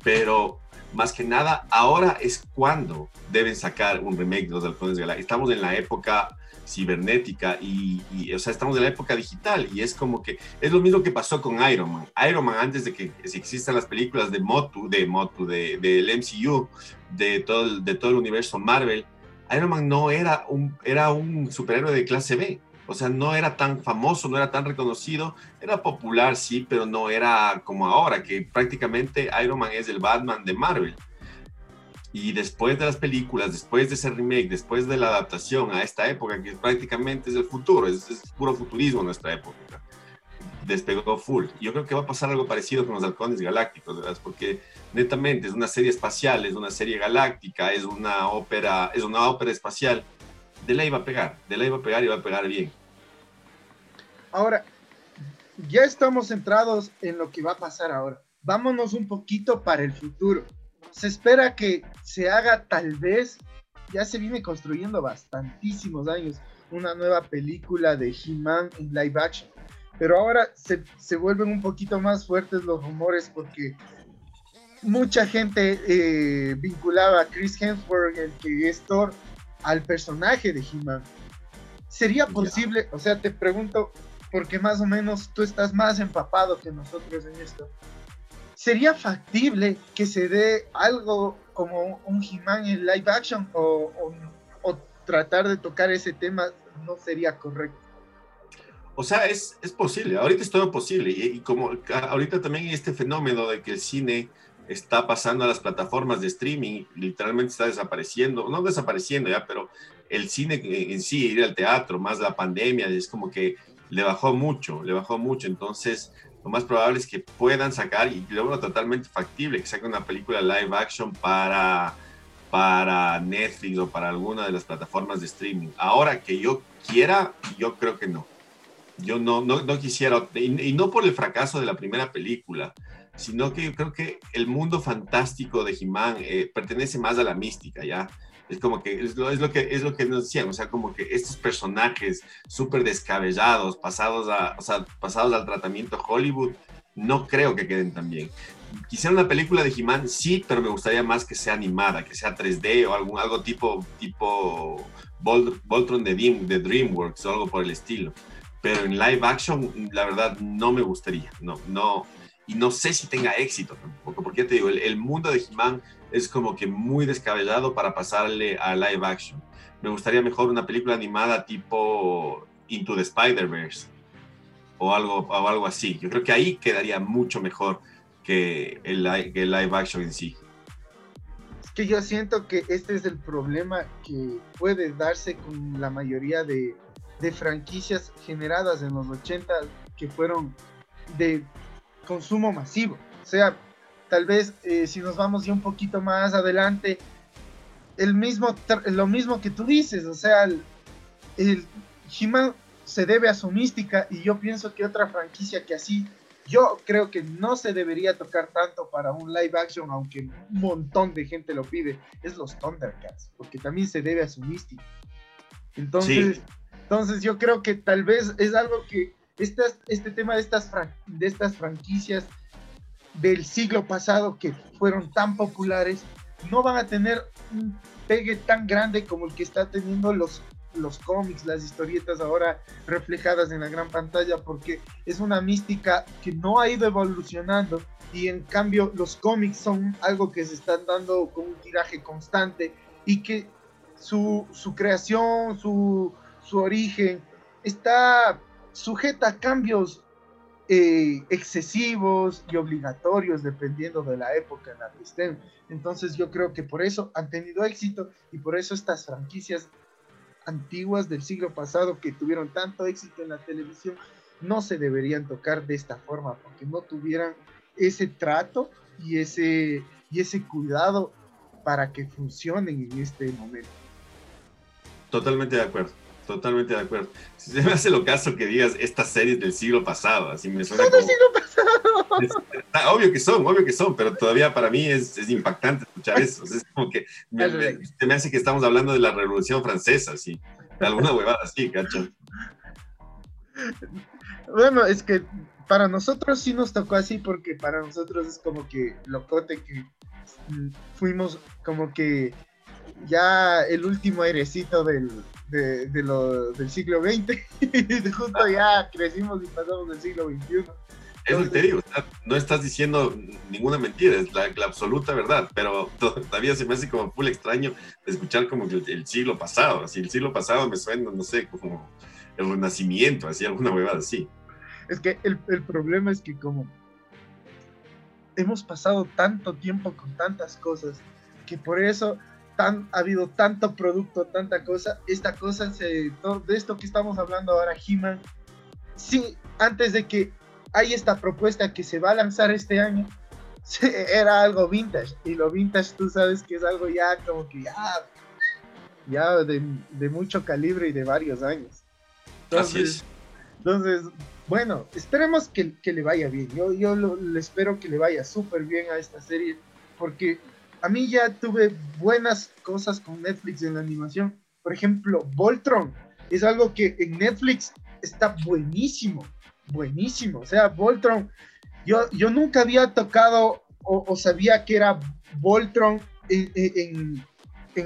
Pero más que nada, ahora es cuando deben sacar un remake de los halcones galácticos. Estamos en la época cibernética y, o sea, estamos en la época digital y es como que es lo mismo que pasó con Iron Man. Iron Man antes de que existan las películas de Motu, de Motu, del de, MCU, de todo, de todo el universo Marvel, Iron Man no era un, era un superhéroe de clase B. O sea, no era tan famoso, no era tan reconocido, era popular, sí, pero no era como ahora, que prácticamente Iron Man es el Batman de Marvel. Y después de las películas, después de ese remake, después de la adaptación a esta época, que prácticamente es el futuro, es, puro futurismo nuestra época, despegó full. Yo creo que va a pasar algo parecido con los halcones galácticos, ¿verdad? Porque netamente es una serie espacial, es una serie galáctica, es una ópera, es una ópera espacial. De la iba a pegar, de la iba a pegar y va a pegar bien. Ahora, ya estamos centrados en lo que va a pasar ahora. Vámonos un poquito para el futuro se espera que se haga tal vez, ya se viene construyendo bastantísimos años, una nueva película de He-Man en live action. Pero ahora se, se, vuelven un poquito más fuertes los rumores porque mucha gente eh, vinculaba a Chris Hemsworth, el que es Thor, al personaje de He-Man. ¿Sería posible, o sea, te pregunto, porque más o menos tú estás más empapado que nosotros en esto, ¿Sería factible que se dé algo como un He-Man en live action o, tratar de tocar ese tema no sería correcto? O sea, es, es posible, ahorita es todo posible y, como ahorita también este fenómeno de que el cine está pasando a las plataformas de streaming, literalmente está desapareciendo, no desapareciendo ya, pero el cine en sí, ir al teatro, más la pandemia, es como que le bajó mucho, le bajó mucho, entonces lo más probable es que puedan sacar, y luego totalmente factible, que saquen una película live action para, para Netflix o para alguna de las plataformas de streaming. Ahora que yo quiera, yo creo que no. Yo no, no, no quisiera, y, no por el fracaso de la primera película, sino que yo creo que el mundo fantástico de He-Man eh, pertenece más a la mística, ¿ya? Es como que es lo, es lo, que es lo que nos decían, o sea, como que estos personajes súper descabellados, pasados, a, o sea, pasados al tratamiento Hollywood, no creo que queden tan bien. Quisiera una película de He-Man, sí, pero me gustaría más que sea animada, que sea 3D o algún, algo tipo, tipo Voltron de, de DreamWorks o algo por el estilo. Pero en live action, la verdad, no me gustaría. No, no, y no sé si tenga éxito tampoco, porque te digo, el, mundo de He-Man es como que muy descabellado para pasarle a live action. Me gustaría mejor una película animada tipo Into the Spider-Verse o algo, o algo así. Yo creo que ahí quedaría mucho mejor que el, live action en sí. Es que yo siento que este es el problema que puede darse con la mayoría de, de franquicias generadas en los 80 que fueron de consumo masivo. O sea, tal vez eh, si nos vamos ya un poquito más adelante, el mismo, lo mismo que tú dices, o sea, el, el se debe a su mística y yo pienso que otra franquicia que así, yo creo que no se debería tocar tanto para un live action, aunque un montón de gente lo pide, es los Thundercats, porque también se debe a su mística. Entonces, entonces yo creo que tal vez es algo que este tema de estas, de estas franquicias del siglo pasado que fueron tan populares no van a tener un pegue tan grande como el que está teniendo los, los cómics, las historietas ahora reflejadas en la gran pantalla, porque es una mística que no ha ido evolucionando y en cambio los cómics son algo que se están dando con un tiraje constante y que su, su creación, su, su origen está sujeta a cambios eh, excesivos y obligatorios dependiendo de la época en la que estén. Entonces yo creo que por eso han tenido éxito y por eso estas franquicias antiguas del siglo pasado que tuvieron tanto éxito en la televisión no se deberían tocar de esta forma porque no tuvieran ese trato y ese, y ese cuidado para que funcionen en este momento. Totalmente de acuerdo. Totalmente de acuerdo. Se me hace lo caso que digas estas series del siglo pasado, así me suena. Son del siglo pasado. Ah, obvio que son, obvio que son, pero todavía para mí es, es impactante escuchar [laughs] eso. es como que me, me, hace que estamos hablando de la Revolución Francesa, sí. Alguna huevada así, cacho. Bueno, es que para nosotros sí nos tocó así, porque para nosotros es como que locote que fuimos como que ya el último airecito del, de, lo, del siglo XX. y [laughs] justo ya crecimos y pasamos del siglo XXI. Eso te digo, no estás diciendo ninguna mentira, es la, absoluta verdad, pero todavía se me hace como full extraño escuchar como el, el, siglo pasado, así el siglo pasado me suena, no sé, como el renacimiento, así alguna huevada así. Es que el, el problema es que como hemos pasado tanto tiempo con tantas cosas, que por eso ha habido tanto producto, tanta cosa, esta cosa, se, de esto que estamos hablando ahora, He-Man, sí, antes de que hay esta propuesta que se va a lanzar este año, [laughs] era algo vintage, y lo vintage tú sabes que es algo ya como que ya, ya de, de mucho calibre y de varios años. Entonces, entonces bueno, esperemos que, que, le vaya bien. Yo, yo le espero que le vaya súper bien a esta serie, porque a mí ya tuve buenas cosas con Netflix en la animación. Por ejemplo, Voltron es algo que en Netflix está buenísimo, buenísimo. O sea, Voltron, yo, yo nunca había tocado o, sabía que era Voltron en, en,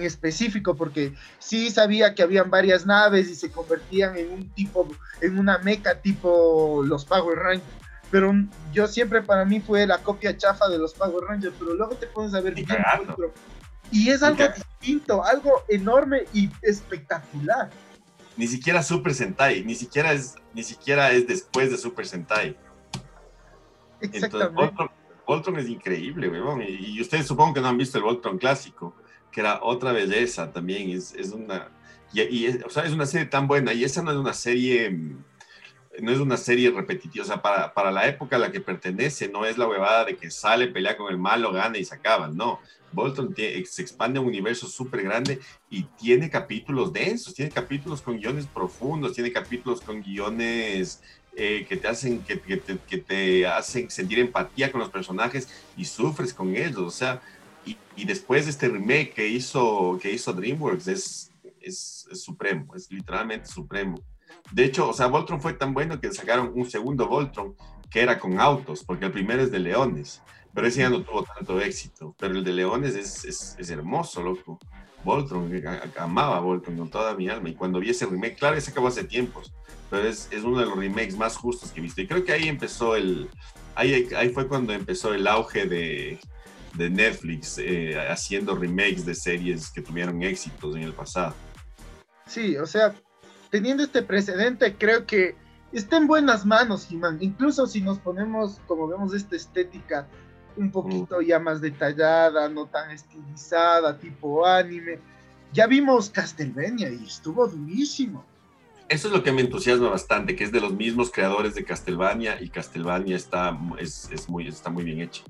específico, porque sí sabía que habían varias naves y se convertían en un tipo, en una meca tipo los Power Rangers pero yo siempre para mí fue la copia chafa de los Power Rangers, pero luego te pones a ver bien y es algo distinto, algo enorme y espectacular. Ni siquiera Super Sentai, ni siquiera es, ni siquiera es después de Super Sentai. Exactamente. Entonces, Voltron, es increíble, weón. Y, ustedes supongo que no han visto el Voltron clásico, que era otra belleza también. Es, es una. Y, o sea, es una serie tan buena. Y esa no es una serie mm, no es una serie repetitiva, o sea, para, para la época a la que pertenece, no es la huevada de que sale, pelea con el malo, gana y se acaba, no. Voltron se expande a un universo súper grande y tiene capítulos densos, tiene capítulos con guiones profundos, tiene capítulos con guiones eh, que te hacen que, que, te, hacen sentir empatía con los personajes y sufres con ellos, o sea, y, y después de este remake que hizo, que hizo DreamWorks es, es, supremo, es literalmente supremo. De hecho, o sea, Voltron fue tan bueno que sacaron un segundo Voltron que era con autos, porque el primero es de leones, pero ese ya no tuvo tanto éxito, pero el de leones es, es, es hermoso, loco. Voltron, amaba Voltron con toda mi alma, y cuando vi ese remake, claro, se acabó hace tiempos, pero es, es, uno de los remakes más justos que he visto, y creo que ahí empezó el, ahí, ahí fue cuando empezó el auge de, de Netflix eh, haciendo remakes de series que tuvieron éxitos en el pasado. Sí, o sea, teniendo este precedente, creo que está en buenas manos, Jimán. Incluso si nos ponemos, como vemos, esta estética un poquito ya más detallada, no tan estilizada, tipo anime. Ya vimos Castlevania y estuvo durísimo. Eso es lo que me entusiasma bastante, que es de los mismos creadores de Castlevania y Castlevania está, es, es muy, está muy bien hecho.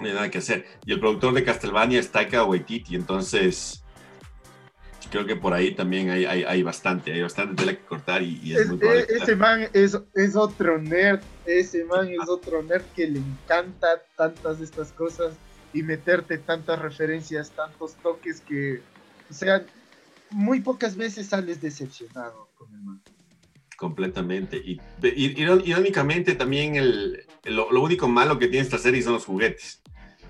No hay nada que hacer. Y el productor de Castlevania es Taika Waititi, entonces creo que por ahí también hay, hay, hay, bastante, hay bastante tela que cortar y, y es, es, muy eh, Ese man es, es, otro nerd, ese man es otro nerd que le encanta tantas de estas cosas y meterte tantas referencias, tantos toques que, o sea, muy pocas veces sales decepcionado con el man. Completamente. Y, y irónicamente también el, lo, lo único malo que tiene esta serie son los juguetes,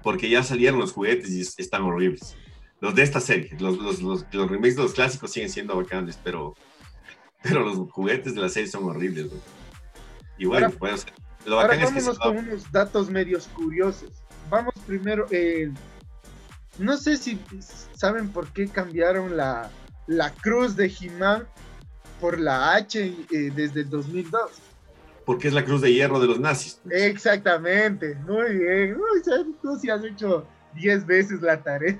porque ya salieron los juguetes y están horribles los de esta serie. Los, los, los, los, remakes de los clásicos siguen siendo bacanes, pero, pero los juguetes de la serie son horribles. ¿no? Y bueno, ahora, pues, lo bacán ahora es que con unos datos medios curiosos. Vamos primero, eh, no sé si saben por qué cambiaron la, la cruz de He-Man por la H eh, desde el 2002. Porque es la cruz de hierro de los nazis. Pues. Exactamente, muy bien. Uy, tú sí has hecho 10 veces la tarea.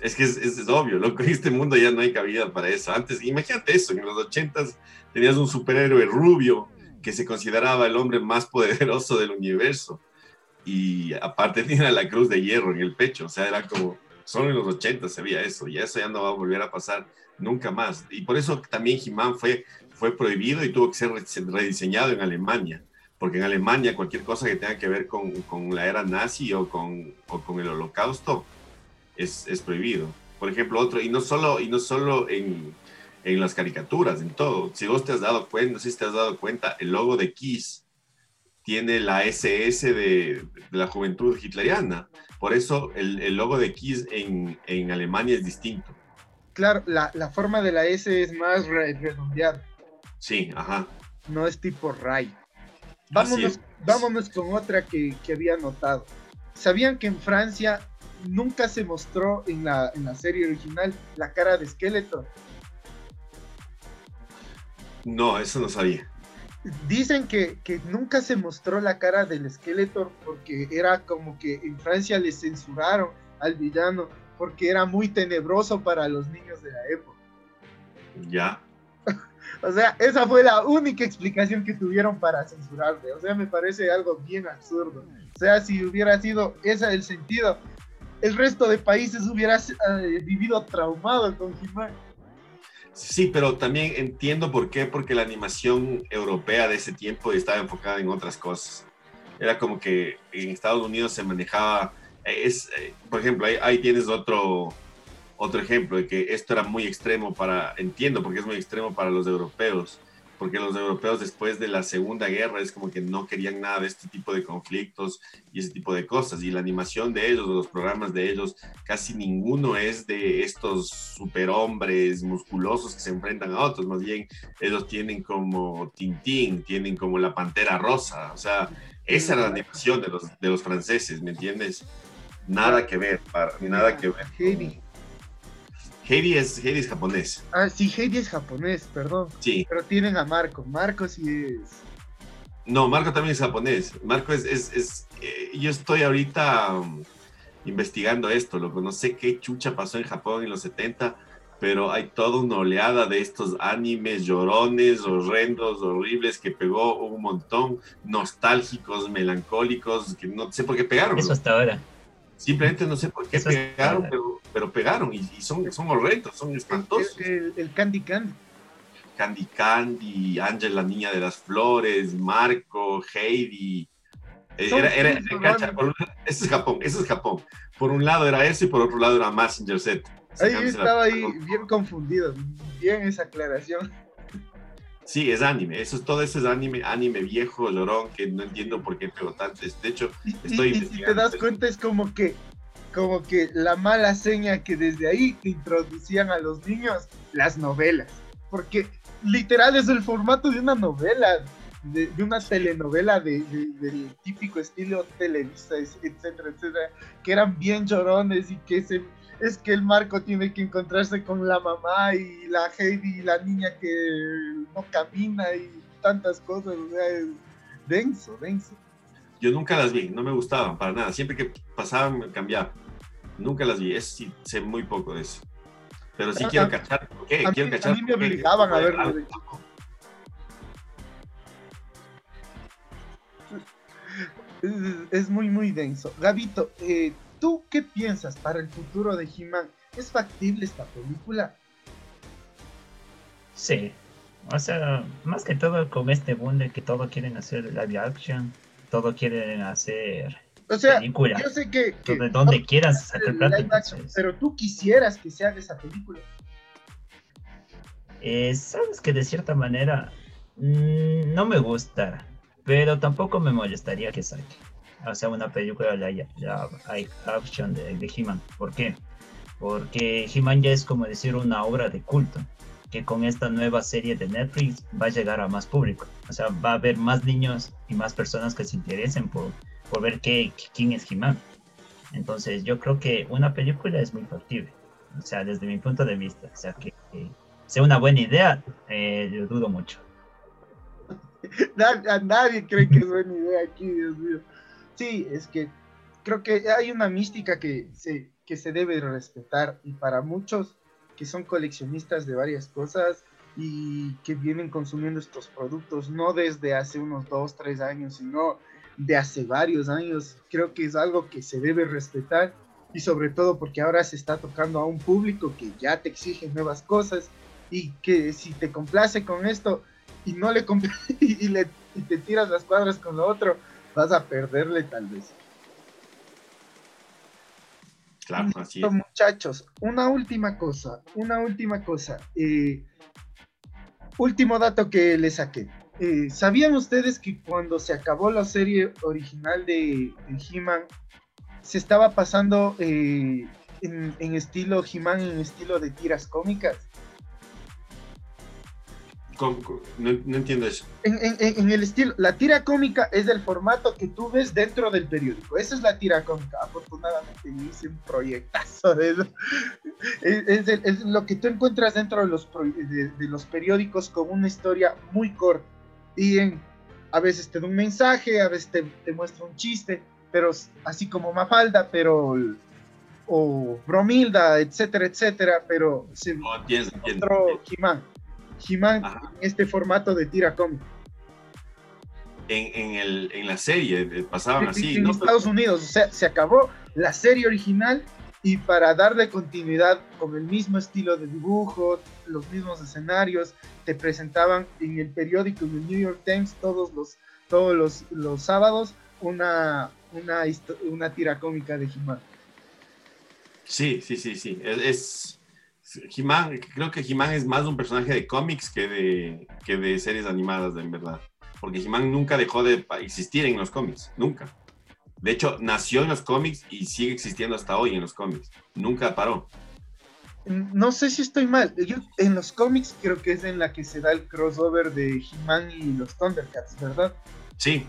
Es que es, es, es, obvio, loco, en este mundo ya no hay cabida para eso. Antes, imagínate eso, en los ochentas tenías un superhéroe rubio que se consideraba el hombre más poderoso del universo. Y aparte [laughs] tenía la cruz de hierro en el pecho, o sea, era como, solo en los ochentas se veía eso, y eso ya no va a volver a pasar nunca más. Y por eso también He-Man fue, fue prohibido y tuvo que ser rediseñado en Alemania, porque en Alemania cualquier cosa que tenga que ver con, con la era nazi o con, o con el holocausto, es, es, prohibido. Por ejemplo, otro, y no solo, y no solo en, en, las caricaturas, en todo. Si vos te has dado cuenta, si te has dado cuenta, el logo de Kiss tiene la SS de, de la juventud hitleriana. Por eso el, el logo de Kiss en, en, Alemania es distinto. Claro, la, la forma de la S es más redondeada. Sí, ajá. No es tipo Ray. Vámonos, vámonos con otra que, que había notado. ¿Sabían que en Francia nunca se mostró en la, en la serie original la cara de Skeletor. No, eso no sabía. Dicen que, que, nunca se mostró la cara del Skeletor porque era como que en Francia le censuraron al villano porque era muy tenebroso para los niños de la época. Ya. [laughs] o sea, esa fue la única explicación que tuvieron para censurarle. O sea, me parece algo bien absurdo. O sea, si hubiera sido ese el sentido, el resto de países hubiera eh, vivido traumado con He-Man. Sí, pero también entiendo por qué, porque la animación europea de ese tiempo estaba enfocada en otras cosas. Era como que en Estados Unidos se manejaba, eh, es, eh, por ejemplo, ahí, ahí, tienes otro, otro ejemplo de que esto era muy extremo para, entiendo porque es muy extremo para los europeos porque los europeos después de la Segunda Guerra es como que no querían nada de este tipo de conflictos y ese tipo de cosas. Y la animación de ellos, los programas de ellos, casi ninguno es de estos superhombres musculosos que se enfrentan a otros. Más bien, ellos tienen como Tintín, tienen como la Pantera Rosa. O sea, esa era la animación de los, de los franceses, ¿me entiendes? Nada que ver, para, nada que ver. Heidi es, Heidi es japonés. Ah, sí, Heidi es japonés, perdón. Sí. Pero tienen a Marco. Marco sí es. No, Marco también es japonés. Marco es. es, es eh, yo estoy ahorita um, investigando esto, loco. No sé qué chucha pasó en Japón en los 70, pero hay toda una oleada de estos animes llorones, horrendos, horribles, que pegó un montón, nostálgicos, melancólicos, que no sé por qué pegaron. Eso hasta ahora. Simplemente no sé por qué pegaron, pero, pegaron y, son, son horrendos, son espantosos. El, Candy Candy. Candy Candy, Ángel la niña de las flores, Marco, Heidi. Era, era, ese es Japón, ese es Japón. Por un lado era ese y por otro lado era Massinger Z. Ahí estaba ahí bien confundido, bien esa aclaración. Sí, es anime, eso es todo ese es anime, anime viejo, llorón, que no entiendo por qué pegó tanto. De hecho, estoy y, si te das cuenta es como que como que la mala seña que desde ahí te introducían a los niños las novelas, porque literal es el formato de una novela, de, una telenovela de, del típico estilo televisa, etcétera, etcétera, que eran bien llorones y que se es que el Marco tiene que encontrarse con la mamá y la Heidi, la niña que no camina y tantas cosas, o sea, es denso, denso. Yo nunca las vi, no me gustaban para nada, siempre que pasaban me cambiaba. Nunca las vi, es, sí, sé muy poco de eso. Pero sí quiero cachar, ¿qué? A quiero mí, cachar. A mí me obligaban a verlo. Es, es, muy, muy denso. Gabito, eh, ¿Tú qué piensas para el futuro de He-Man? ¿Es factible esta película? Sí. O sea, más que todo con este boom de que todo quieren hacer live action, todo quieren hacer o sea, película. Yo sé que, de donde quieras sacar plata. pero tú quisieras que se haga esa película. Eh, Sabes que de cierta manera mm, no me gusta, pero tampoco me molestaría que saque sea, una película de la, action de, de He-Man. ¿Por qué? Porque He-Man ya es como decir una obra de culto, que con esta nueva serie de Netflix va a llegar a más público. O sea, va a haber más niños y más personas que se interesen por, por ver qué, quién es He-Man. Entonces, yo creo que una película es muy factible. O sea, desde mi punto de vista. O sea, que, sea una buena idea, eh, yo dudo mucho. [laughs] nadie cree que es buena idea aquí, Dios mío. Sí, es que creo que hay una mística que se, que se debe respetar y para muchos que son coleccionistas de varias cosas y que vienen consumiendo estos productos no desde hace unos dos, tres años, sino de hace varios años, creo que es algo que se debe respetar y sobre todo porque ahora se está tocando a un público que ya te exige nuevas cosas y que si te complace con esto y no le [laughs] y, le, y te tiras las cuadras con lo otro, vas a perderle tal vez. Claro, así es. Muchachos, una última cosa, una última cosa. Eh, último dato que le saqué. Eh, ¿Sabían ustedes que cuando se acabó la serie original de, He-Man, se estaba pasando eh, en, en, estilo He-Man, en estilo de tiras cómicas? No, entiendo eso. En, el estilo, la tira cómica es el formato que tú ves dentro del periódico. Esa es la tira cómica. Afortunadamente hice un proyectazo de eso. Es, lo que tú encuentras dentro de los, de, los periódicos con una historia muy corta. Y en, a veces te da un mensaje, a veces te, muestra un chiste, pero así como Mafalda, pero o Bromilda, etcétera, etcétera, pero se oh, entiendo, He-Man en este formato de tira cómica. En, el, en la serie eh, pasaban así. En, Estados Unidos, o sea, se acabó la serie original y para darle continuidad con el mismo estilo de dibujo, los mismos escenarios, te presentaban en el periódico, en el New York Times, todos los, todos los, los sábados, una, una, una tira cómica de He-Man. Sí, sí, sí, sí. es he creo que He-Man es más un personaje de cómics que de, que de series animadas, en verdad. Porque He-Man nunca dejó de existir en los cómics, nunca. De hecho, nació en los cómics y sigue existiendo hasta hoy en los cómics. Nunca paró. No sé si estoy mal. Yo, en los cómics creo que es en la que se da el crossover de He-Man y los Thundercats, ¿verdad? Sí,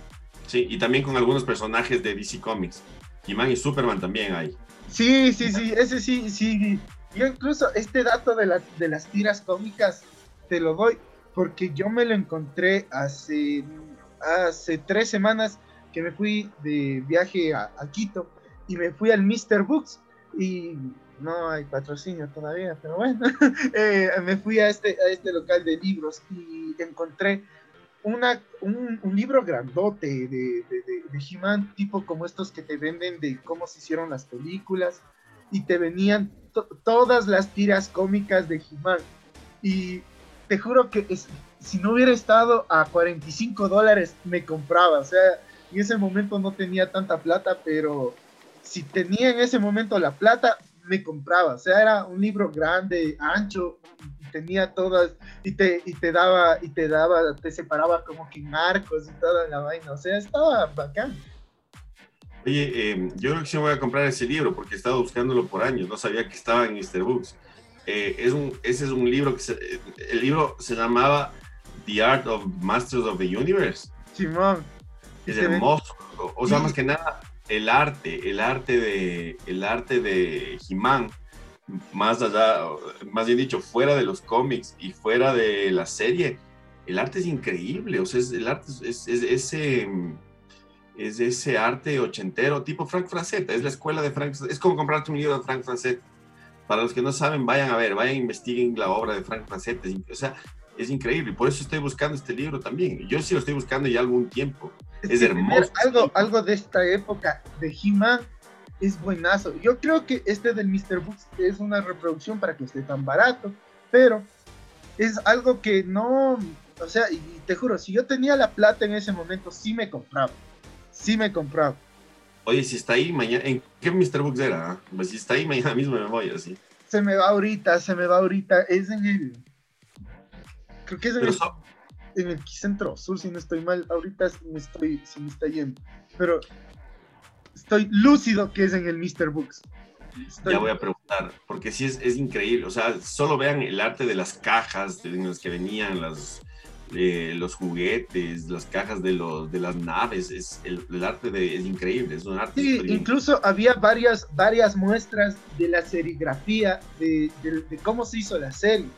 sí. Y también con algunos personajes de DC Comics. He-Man y Superman también hay. Sí, sí, sí. Ese sí, sí. Yo incluso este dato de, de las tiras cómicas te lo doy porque yo me lo encontré hace, hace tres semanas que me fui de viaje a, Quito y me fui al Mr. Books y no hay patrocinio todavía, pero bueno, [laughs] eh, me fui a este, a este local de libros y encontré una, un, libro grandote de, de, de, He-Man, tipo como estos que te venden de cómo se hicieron las películas, y te venían todas las tiras cómicas de He-Man. Y te juro que si no hubiera estado a 45 dólares, me compraba. O sea, en ese momento no tenía tanta plata, pero si tenía en ese momento la plata, me compraba. O sea, era un libro grande, ancho, tenía todas, y te, y te daba, y te daba, te separaba como que en arcos y toda la vaina. O sea, estaba bacán. Oye, em, yo creo que sí voy a comprar ese libro porque he estado buscándolo por años, no sabía que estaba en Mr. Books. Eh, es un, ese es un libro que el libro se llamaba The Art of Masters of the Universe. Simón. Es hermoso. O sea, más [clears throat] que nada, el arte, el arte de, el arte de He-Man, más allá, más bien dicho, fuera de los cómics y fuera de la serie, el arte es increíble. O sea, es, el arte es, es, ese es ese arte ochentero, tipo Frank Frazetta, es la escuela de Frank, es como comprarte un libro de Frank Frazetta. Para los que no saben, vayan a ver, vayan a investiguen la obra de Frank Frazetta, o sea, es increíble, por eso estoy buscando este libro también. Yo sí lo estoy buscando ya algún tiempo. Es, hermoso. Algo, algo de esta época de He-Man es buenazo. Yo creo que este del Mr. Books es una reproducción para que esté tan barato, pero es algo que no, o sea, y te juro, si yo tenía la plata en ese momento, sí me compraba. Sí me compraba. Oye, si está ahí mañana, ¿en qué Mr. Books era? Pues si está ahí mañana [laughs] mismo me voy así. Se me va ahorita, se me va ahorita. Es en el Creo que es en, el, centro sur, si no estoy mal. Ahorita me estoy, se me está yendo. Pero estoy lúcido que es en el Mr. Books. Ya voy a preguntar, porque sí es, es, increíble. O sea, solo vean el arte de las cajas en las que venían las, eh, los juguetes, las cajas de, los, de las naves. Es, el, arte de, es increíble, es un arte. Sí, incluso había varias, varias muestras de la serigrafía, de, de cómo se hizo la serie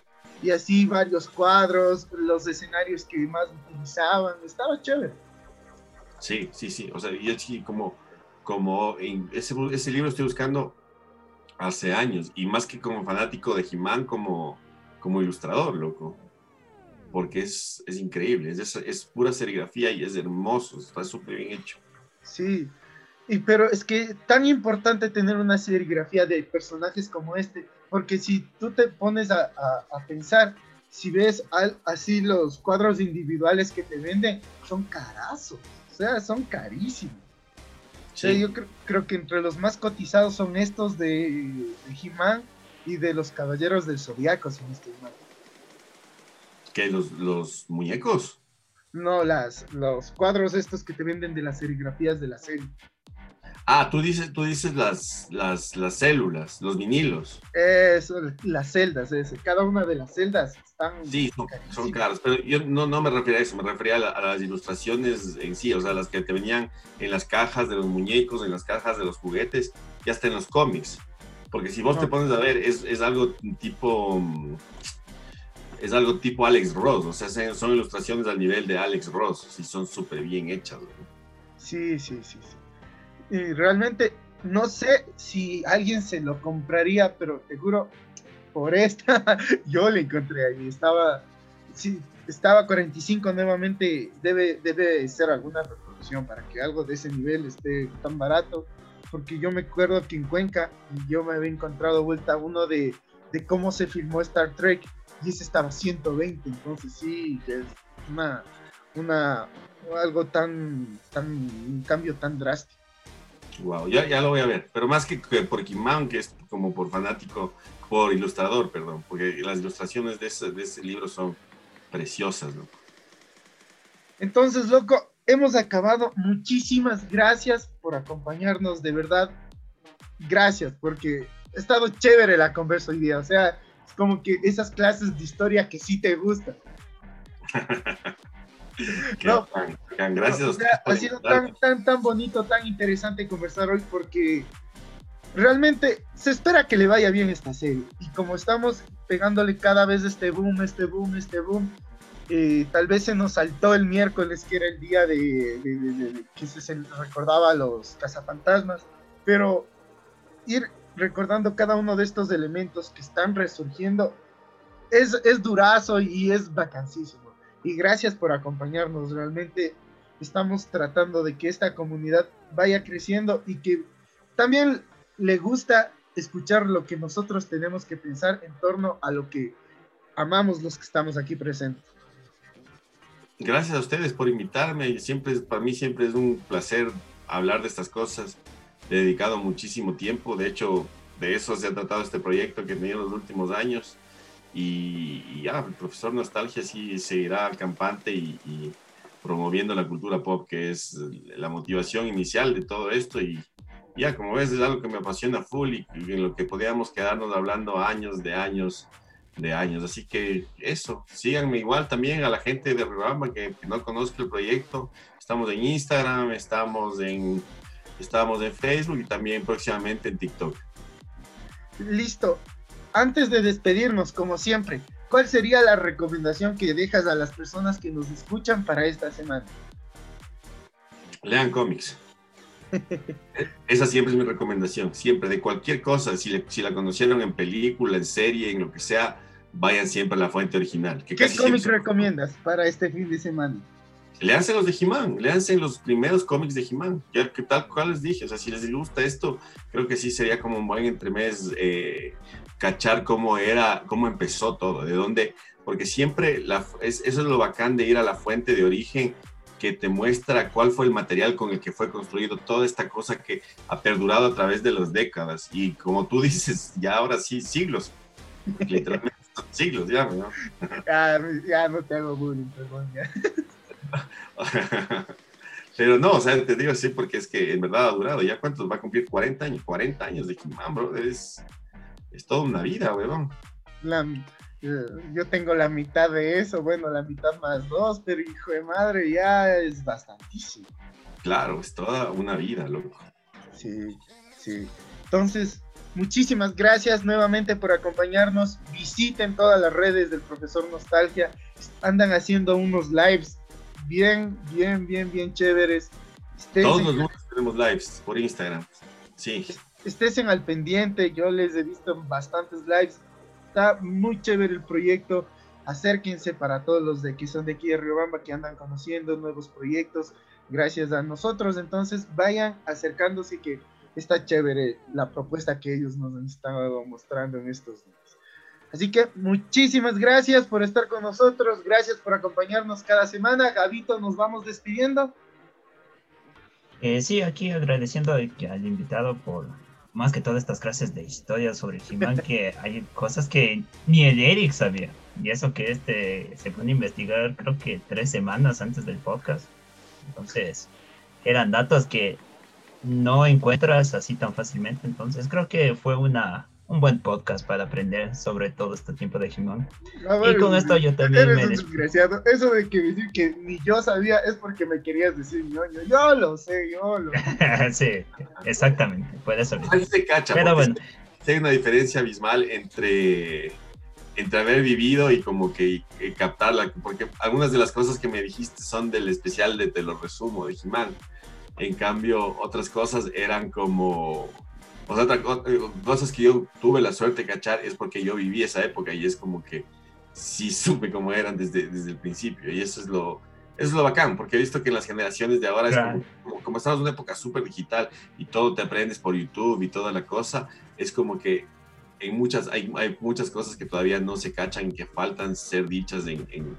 y así varios cuadros, los escenarios que más utilizaban, estaba chévere. Sí, sí, sí, o sea, yo sí como, como en ese, ese libro estoy buscando hace años, y más que como fanático de como, como ilustrador, loco, porque es, es increíble, es, es pura serigrafía y es hermoso, está súper bien hecho. Sí, y, pero es que tan importante tener una serigrafía de personajes como este, porque si tú te pones a, pensar, si ves así los cuadros individuales que te venden, son carazos, o sea, son carísimos. yo creo, que entre los más cotizados son estos de, de He-Man y de los Caballeros del Zodiaco, si no estoy mal. ¿Qué? ¿Los, los muñecos? No, las, los cuadros estos que te venden de las serigrafías de la serie. Ah, tú dices, tú dices las, las, las células, los vinilos. Eso, las celdas, ese. cada una de las celdas están... Sí, son, caras, pero yo no, no, me refería a eso, me refería a, las ilustraciones en sí, o sea, las que te venían en las cajas de los muñecos, en las cajas de los juguetes y hasta en los cómics. Porque si vos te pones a ver, es, es algo tipo... Es algo tipo Alex Ross, o sea, son ilustraciones al nivel de Alex Ross, y son súper bien hechas. Sí, sí, sí, sí y realmente no sé si alguien se lo compraría, pero te juro, por esta [laughs] yo le encontré ahí. Estaba, sí, estaba 45 nuevamente. Debe, debe ser alguna reproducción para que algo de ese nivel esté tan barato. Porque yo me acuerdo que en Cuenca yo me había encontrado vuelta uno de, de cómo se filmó Star Trek y ese estaba 120. Entonces sí, es una, una, algo tan, tan, un cambio tan drástico. Wow, ya, ya lo voy a ver, pero más que, por Kimán, que es como por fanático, por ilustrador, perdón, porque las ilustraciones de ese, de ese libro son preciosas, loco. Entonces, loco, hemos acabado. Muchísimas gracias por acompañarnos, de verdad. Gracias, porque ha estado chévere la conversa hoy día. O sea, es como que esas clases de historia que sí te gustan. [laughs] no, gracias. ha sido tan, tan, tan bonito, tan interesante conversar hoy porque realmente se espera que le vaya bien esta serie. Y como estamos pegándole cada vez este boom, este boom, este boom, eh, tal vez se nos saltó el miércoles, que era el día de, que se recordaba a los cazafantasmas, pero ir recordando cada uno de estos elementos que están resurgiendo, es, es durazo y es vacancísimo. Y gracias por acompañarnos, realmente estamos tratando de que esta comunidad vaya creciendo y que también le gusta escuchar lo que nosotros tenemos que pensar en torno a lo que amamos los que estamos aquí presentes. Gracias a ustedes por invitarme. Siempre, para mí siempre es un placer hablar de estas cosas. He dedicado muchísimo tiempo. De hecho, de eso se ha tratado este proyecto que he tenido en los últimos años. Y, ya, el profesor Nostalgia sí seguirá campante y, promoviendo la cultura pop, que es la motivación inicial de todo esto. Y ya, como ves, es algo que me apasiona full y, en lo que podíamos quedarnos hablando años de años de años. Así que eso, síganme igual también a la gente de Ribamba que, que, no conozca el proyecto. Estamos en Instagram, estamos en, estamos en Facebook y también próximamente en TikTok. Listo. Antes de despedirnos, como siempre, ¿cuál sería la recomendación que dejas a las personas que nos escuchan para esta semana? Lean cómics. [laughs] Esa siempre es mi recomendación, siempre, de cualquier cosa, si, le, si, la conocieron en película, en serie, en lo que sea, vayan siempre a la fuente original. Que ¿Qué cómics recomiendas para este fin de semana? Leanse los de He-Man, leanse los primeros cómics de He-Man, ya que tal cual les dije, o sea, si les gusta esto, creo que sí sería como un buen entremés eh, cachar cómo era, cómo empezó todo, de dónde, porque siempre, la, es, eso es lo bacán de ir a la fuente de origen, que te muestra cuál fue el material con el que fue construido toda esta cosa que ha perdurado a través de las décadas y como tú dices, ya ahora sí, siglos, literalmente siglos ya, ¿no? [laughs] Ya, ya no te hago bullying, perdón, ya. [laughs] Pero no, o sea, te digo así porque es que en verdad ha durado, ya cuántos va a cumplir 40 años, 40 años de He-Man, bro, es, es toda una vida, weón. La, yo tengo la mitad de eso, bueno, la mitad más dos, pero hijo de madre, ya es bastantísimo. Claro, es toda una vida, loco. Sí, sí. Entonces, muchísimas gracias nuevamente por acompañarnos. Visiten todas las redes del profesor Nostalgia. Andan haciendo unos lives bien, bien, bien, bien chéveres. Estés Todos los lunes tenemos lives por Instagram. Sí. Estés en al pendiente. Yo les he visto bastantes lives Está muy chévere el proyecto. Acérquense para todos los de que son de aquí de Riobamba que andan conociendo nuevos proyectos gracias a nosotros. Entonces vayan acercándose que está chévere la propuesta que ellos nos han estado mostrando en estos días. Así que muchísimas gracias por estar con nosotros, gracias por acompañarnos cada semana. Gabito, nos vamos despidiendo. Eh, sí, aquí agradeciendo al invitado por, más que todas estas clases de historia sobre He-Man, [laughs] que hay cosas que ni el Eric sabía. Y eso que este se pone a investigar creo que tres semanas antes del podcast. Entonces, eran datos que no encuentras así tan fácilmente. Entonces, creo que fue una un buen podcast para aprender sobre todo este tiempo de Jimón. y con esto yo también me desgraciado. Eso de que decir que ni yo sabía es porque me querías decir ñoño. Yo lo sé, yo lo [laughs] Sí, exactamente. Puede ser. Ahí se cacha. Pero bueno. Hay una diferencia abismal entre entre haber vivido y como que captarla, porque algunas de las cosas que me dijiste son del especial de Te lo resumo, de Jimán. En cambio, otras cosas eran como o sea, otra cosas que yo tuve la suerte de cachar es porque yo viví esa época y es como que sí supe cómo eran desde, desde el principio. Y eso es lo, eso es lo bacán, porque he visto que en las generaciones de ahora, es como, como, estamos en una época súper digital y todo te aprendes por YouTube y toda la cosa, es como que en muchas, hay, hay muchas cosas que todavía no se cachan y que faltan ser dichas en, en,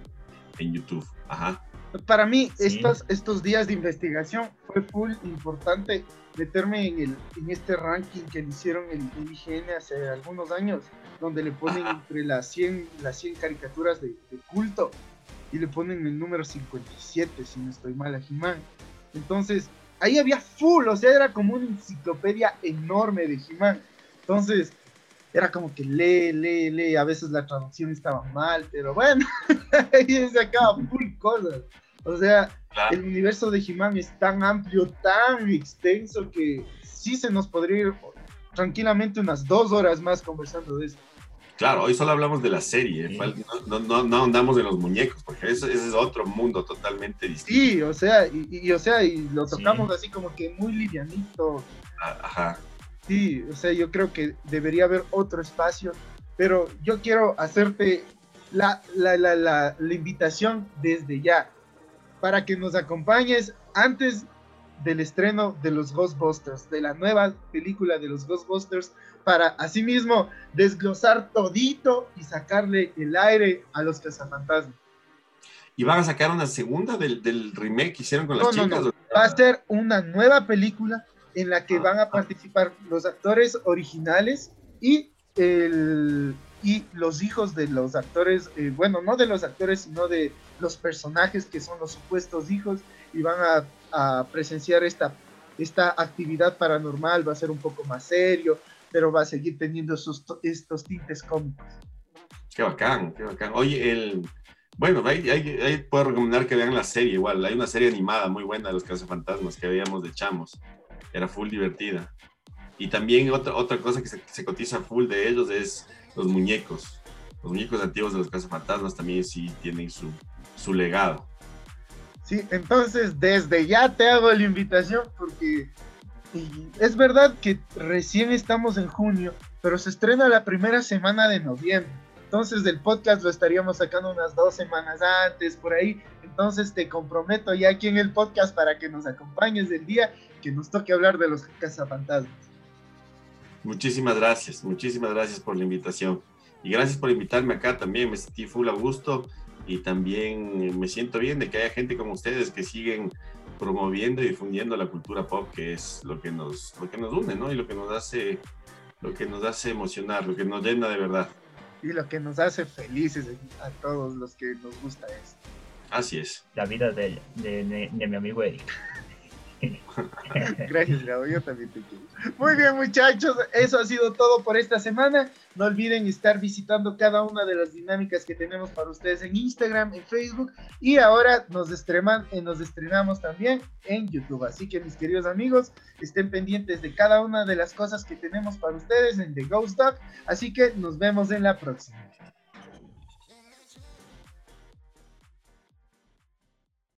en YouTube. Ajá. Para mí, estos, estos días de investigación fue full importante meterme en, el, en este ranking que le hicieron el, IGN hace algunos años, donde le ponen entre las 100, las 100 caricaturas de, culto y le ponen el número 57, si no estoy mal, a He-Man. Entonces, ahí había full, o sea, era como una enciclopedia enorme de He-Man. Entonces, era como que lee, lee, lee, a veces la traducción estaba mal, pero bueno, [laughs] ahí se acaba full cosas. O sea, el universo de He-Man es tan amplio, tan extenso que sí se nos podría ir tranquilamente unas dos horas más conversando de eso. Claro, hoy solo hablamos de la serie, no, no, no, andamos de los muñecos, porque ese, es otro mundo totalmente distinto. Sí, o sea, y, o sea, y lo tocamos así como que muy livianito. Ah, ajá. Sí, o sea, yo creo que debería haber otro espacio, pero yo quiero hacerte la, la, la, la, invitación desde ya para que nos acompañes antes del estreno de los Ghostbusters, de la nueva película de los Ghostbusters, para asimismo desglosar todito y sacarle el aire a los cazafantasmas. ¿Y van a sacar una segunda del, del remake que hicieron con las chicas? No. Va a ser una nueva película en la que ah, van a participar los actores originales y el y los hijos de los actores, eh, bueno, no de los actores, sino de los personajes que son los supuestos hijos y van a, presenciar esta, esta actividad paranormal, va a ser un poco más serio, pero va a seguir teniendo sus, estos tintes cómicos. Qué bacán, qué bacán. Oye, el, bueno, ahí, ahí, puedo recomendar que vean la serie igual, hay una serie animada muy buena de los cazafantasmas que veíamos de chamos, era full divertida. Y también otra, otra cosa que se, se cotiza full de ellos es los muñecos. Los muñecos antiguos de los cazafantasmas también sí tienen su, su legado. Sí, entonces desde ya te hago la invitación porque es verdad que recién estamos en junio, pero se estrena la primera semana de noviembre. Entonces del podcast lo estaríamos sacando unas dos semanas antes, por ahí. Entonces te comprometo ya aquí en el podcast para que nos acompañes el día que nos toque hablar de los cazafantasmas. Muchísimas gracias, muchísimas gracias por la invitación. Y gracias por invitarme acá también, me sentí full a gusto y también me siento bien de que haya gente como ustedes que siguen promoviendo y difundiendo la cultura pop, que es lo que nos, lo que nos une, ¿no? Y lo que nos hace, lo que nos hace emocionar, lo que nos llena de verdad. Y lo que nos hace felices a todos los que nos gusta esto. Así es. La vida de, de, de mi amigo Eric. [laughs] Gracias, Gabo, yo también te quiero. Muy bien, muchachos, eso ha sido todo por esta semana. No olviden estar visitando cada una de las dinámicas que tenemos para ustedes en Instagram, en Facebook y ahora nos, estreman, eh, nos estrenamos también en YouTube. Así que, mis queridos amigos, estén pendientes de cada una de las cosas que tenemos para ustedes en The Ghost Dog. Así que nos vemos en la próxima.